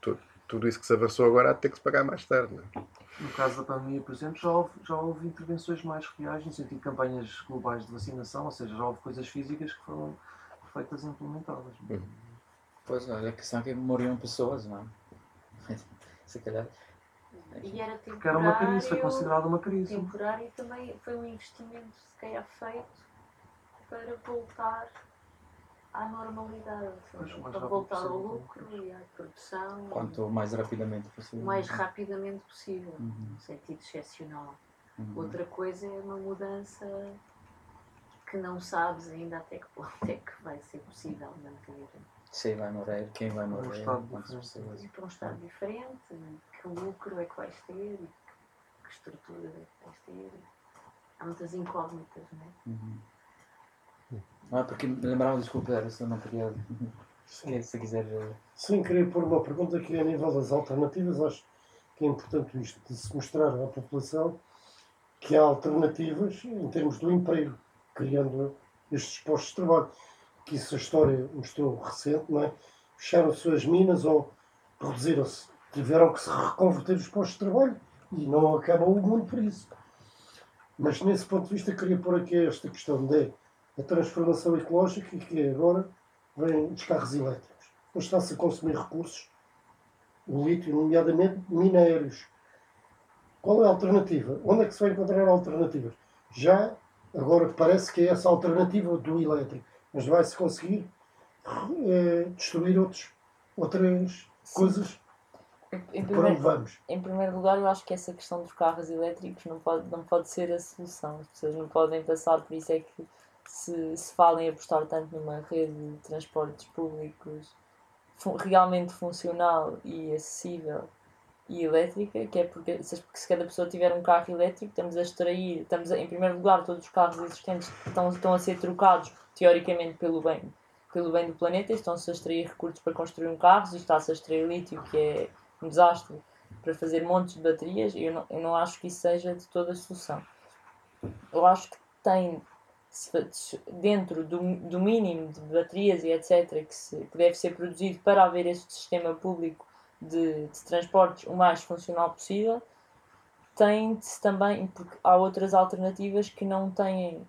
tudo, tudo isso que se avançou agora há de ter que se pagar mais tarde. Não é? No caso da pandemia, por exemplo, já houve, já houve intervenções mais reais, no sentido de campanhas globais de vacinação, ou seja, já houve coisas físicas que foram feitas e implementadas. Uhum. Pois, olha, a questão é que morriam pessoas, não é? <laughs> Se calhar. E era temporário. Porque era uma crise, foi considerada uma crise. Temporário e também foi um investimento, se calhar, feito para voltar à normalidade, para voltar ao lucro e à produção. Quanto mais rapidamente possível. Mais rapidamente possível, uhum. no sentido excepcional. Uhum. Outra coisa é uma mudança que não sabes ainda até que ponto é que vai ser possível manter. Sim, vai morrer, quem vai morrer, quantas pessoas. E para um estado diferente, que lucro é que vais ter, que estrutura é que vais ter. Há muitas incógnitas, não é? Uhum. Ah, porque me lembrava, desculpa, era eu não queria. Se, se quiser. Eh, Sim, queria pôr uma pergunta aqui a nível das alternativas. Acho que é importante isto de se mostrar à população que há alternativas em termos do emprego, criando estes postos de trabalho. Que isso a história mostrou recente, não é? Fecharam-se as minas ou reduziram-se. Tiveram que se reconverter os postos de trabalho e não acabou o mundo por isso. Mas nesse ponto de vista queria pôr aqui esta questão de a transformação ecológica que agora vem dos carros elétricos. Mas está-se a consumir recursos, o lítio, nomeadamente minérios. Qual é a alternativa? Onde é que se vai encontrar alternativas? Já agora parece que é essa alternativa do elétrico, mas vai-se conseguir é, destruir outros, outras coisas em primeiro? Em primeiro lugar, eu acho que essa questão dos carros elétricos não pode, não pode ser a solução. As pessoas não podem passar, por isso é que se, se fala em apostar tanto numa rede de transportes públicos fun realmente funcional e acessível e elétrica, que é porque se, se, cada pessoa tiver um carro elétrico, estamos a extrair, estamos a, em primeiro lugar, todos os carros existentes estão, estão a ser trocados, teoricamente, pelo bem, pelo bem do planeta, estão-se a extrair recursos para construir um carro, está-se a extrair lítio, que é um desastre, para fazer montes de baterias, eu não, eu não acho que isso seja de toda a solução. Eu acho que tem dentro do, do mínimo de baterias e etc. Que, se, que deve ser produzido para haver este sistema público de, de transportes o mais funcional possível, tem-se também, porque há outras alternativas que não têm,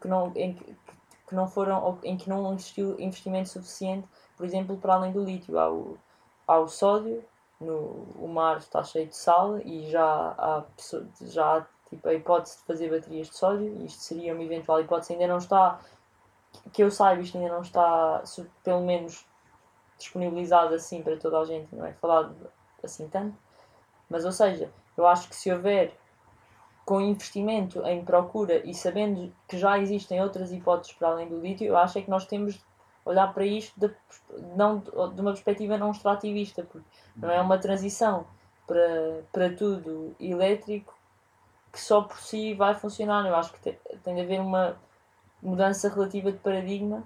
que não, em, que não foram, em que não existiu investimento suficiente, por exemplo, para além do lítio, há o, há o sódio, no, o mar está cheio de sal e já há, já há tipo, a hipótese de fazer baterias de sódio, isto seria uma eventual hipótese, ainda não está, que eu saiba, isto ainda não está, pelo menos, disponibilizado assim para toda a gente, não é falado assim tanto, mas ou seja, eu acho que se houver com investimento em procura e sabendo que já existem outras hipóteses para além do lítio, eu acho é que nós temos de olhar para isto de, não, de uma perspectiva não extrativista, porque não é uma transição para, para tudo elétrico que só por si vai funcionar. Eu acho que tem, tem de haver uma mudança relativa de paradigma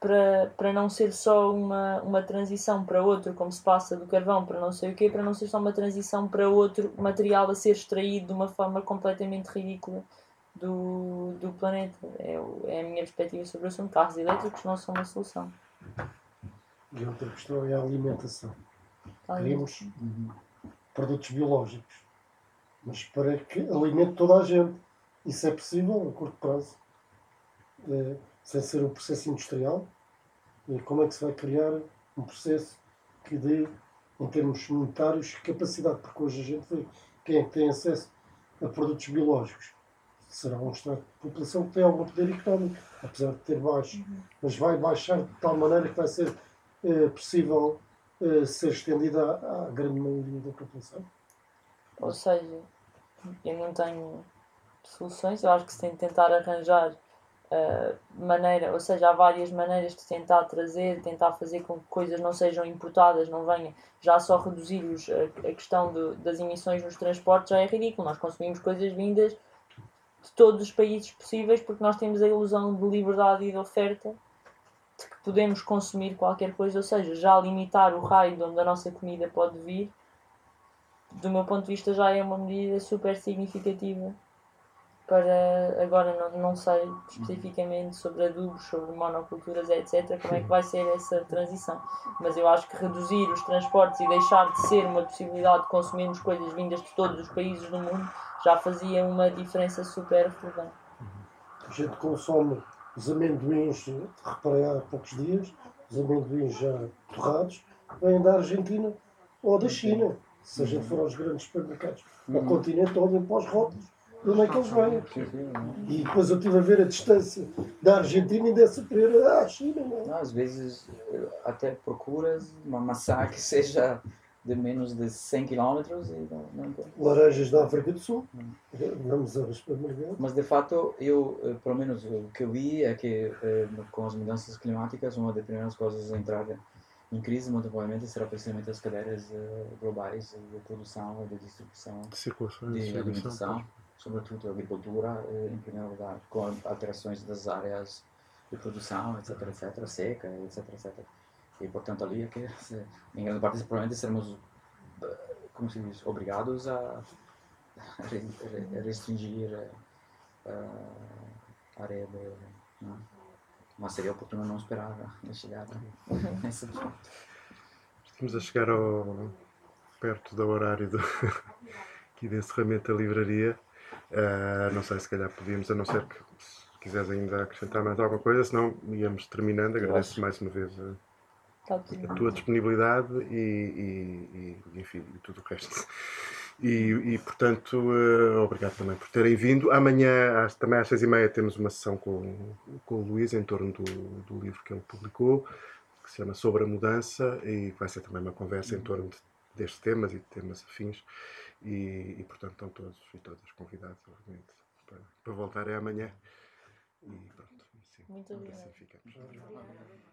para, para não ser só uma, uma transição para outro, como se passa do carvão para não sei o quê, para não ser só uma transição para outro material a ser extraído de uma forma completamente ridícula do, do planeta. É, é a minha perspectiva sobre o assunto. Carros elétricos não são uma solução. E outra questão é a alimentação. Queremos produtos biológicos mas para que alimente toda a gente. Isso é possível a curto prazo, é, sem ser um processo industrial. E como é que se vai criar um processo que dê, em termos monetários, capacidade? Porque hoje a gente vê quem é que tem acesso a produtos biológicos. Será um estado de população que tem algum poder económico, apesar de ter baixo. Mas vai baixar de tal maneira que vai ser é, possível é, ser estendida à, à grande maioria da população. Ou seja, eu não tenho soluções, eu acho que se tem de tentar arranjar uh, maneira, ou seja, há várias maneiras de tentar trazer, tentar fazer com que coisas não sejam importadas, não venham, já só reduzir os, a, a questão do, das emissões nos transportes já é ridículo, nós consumimos coisas vindas de todos os países possíveis porque nós temos a ilusão de liberdade e de oferta de que podemos consumir qualquer coisa, ou seja, já limitar o raio de onde a nossa comida pode vir do meu ponto de vista, já é uma medida super significativa para agora não, não sei especificamente sobre adubos, sobre monoculturas, etc., como é que vai ser essa transição. Mas eu acho que reduzir os transportes e deixar de ser uma possibilidade de consumirmos coisas vindas de todos os países do mundo já fazia uma diferença super relevante. A gente consome os amendoins, reparei há poucos dias, os amendoins já torrados, vêm da Argentina ou da China. Se a gente for aos grandes supermercados, ao uhum. continente, olhem para os rótulos de onde é que eles vêm. E depois eu estive a ver a distância da Argentina e é superior à China. Não? É? Às vezes até procuras uma maçã <laughs> que seja de menos de 100 km e não, não Laranjas da África do Sul. Vamos aos supermercados. Mas de fato, eu, eh, pelo menos o que eu vi é que eh, com as mudanças climáticas, uma das primeiras coisas a entrar em crise, muito provavelmente, será precisamente as cadeias uh, globais de produção e de distribuição de, de alimentação, sobretudo a agricultura, uh, em primeiro lugar, com alterações das áreas de produção, etc, etc, seca, etc, etc. E, portanto, ali é que, em grande parte, provavelmente seremos, eh, como se diz, obrigados a restringir a área de... Não? Mas seria oportuno não esperar a chegar nesse ponto. Estamos a chegar ao, perto do horário do, <laughs> aqui de encerramento da livraria. Uh, não sei se calhar podíamos, a não ser que se quiseres ainda acrescentar mais alguma coisa, senão íamos terminando. Agradeço mais uma vez a, a tua disponibilidade e, e, e, enfim, e tudo o resto. E, e portanto, uh, obrigado também por terem vindo. Amanhã, às, também às seis e meia, temos uma sessão com, com o Luís em torno do, do livro que ele publicou, que se chama Sobre a Mudança, e vai ser também uma conversa em torno de, destes temas e de temas afins. E, e, portanto, estão todos e todas convidados, obviamente, para, para voltarem amanhã. E pronto, assim, Muito assim ficamos.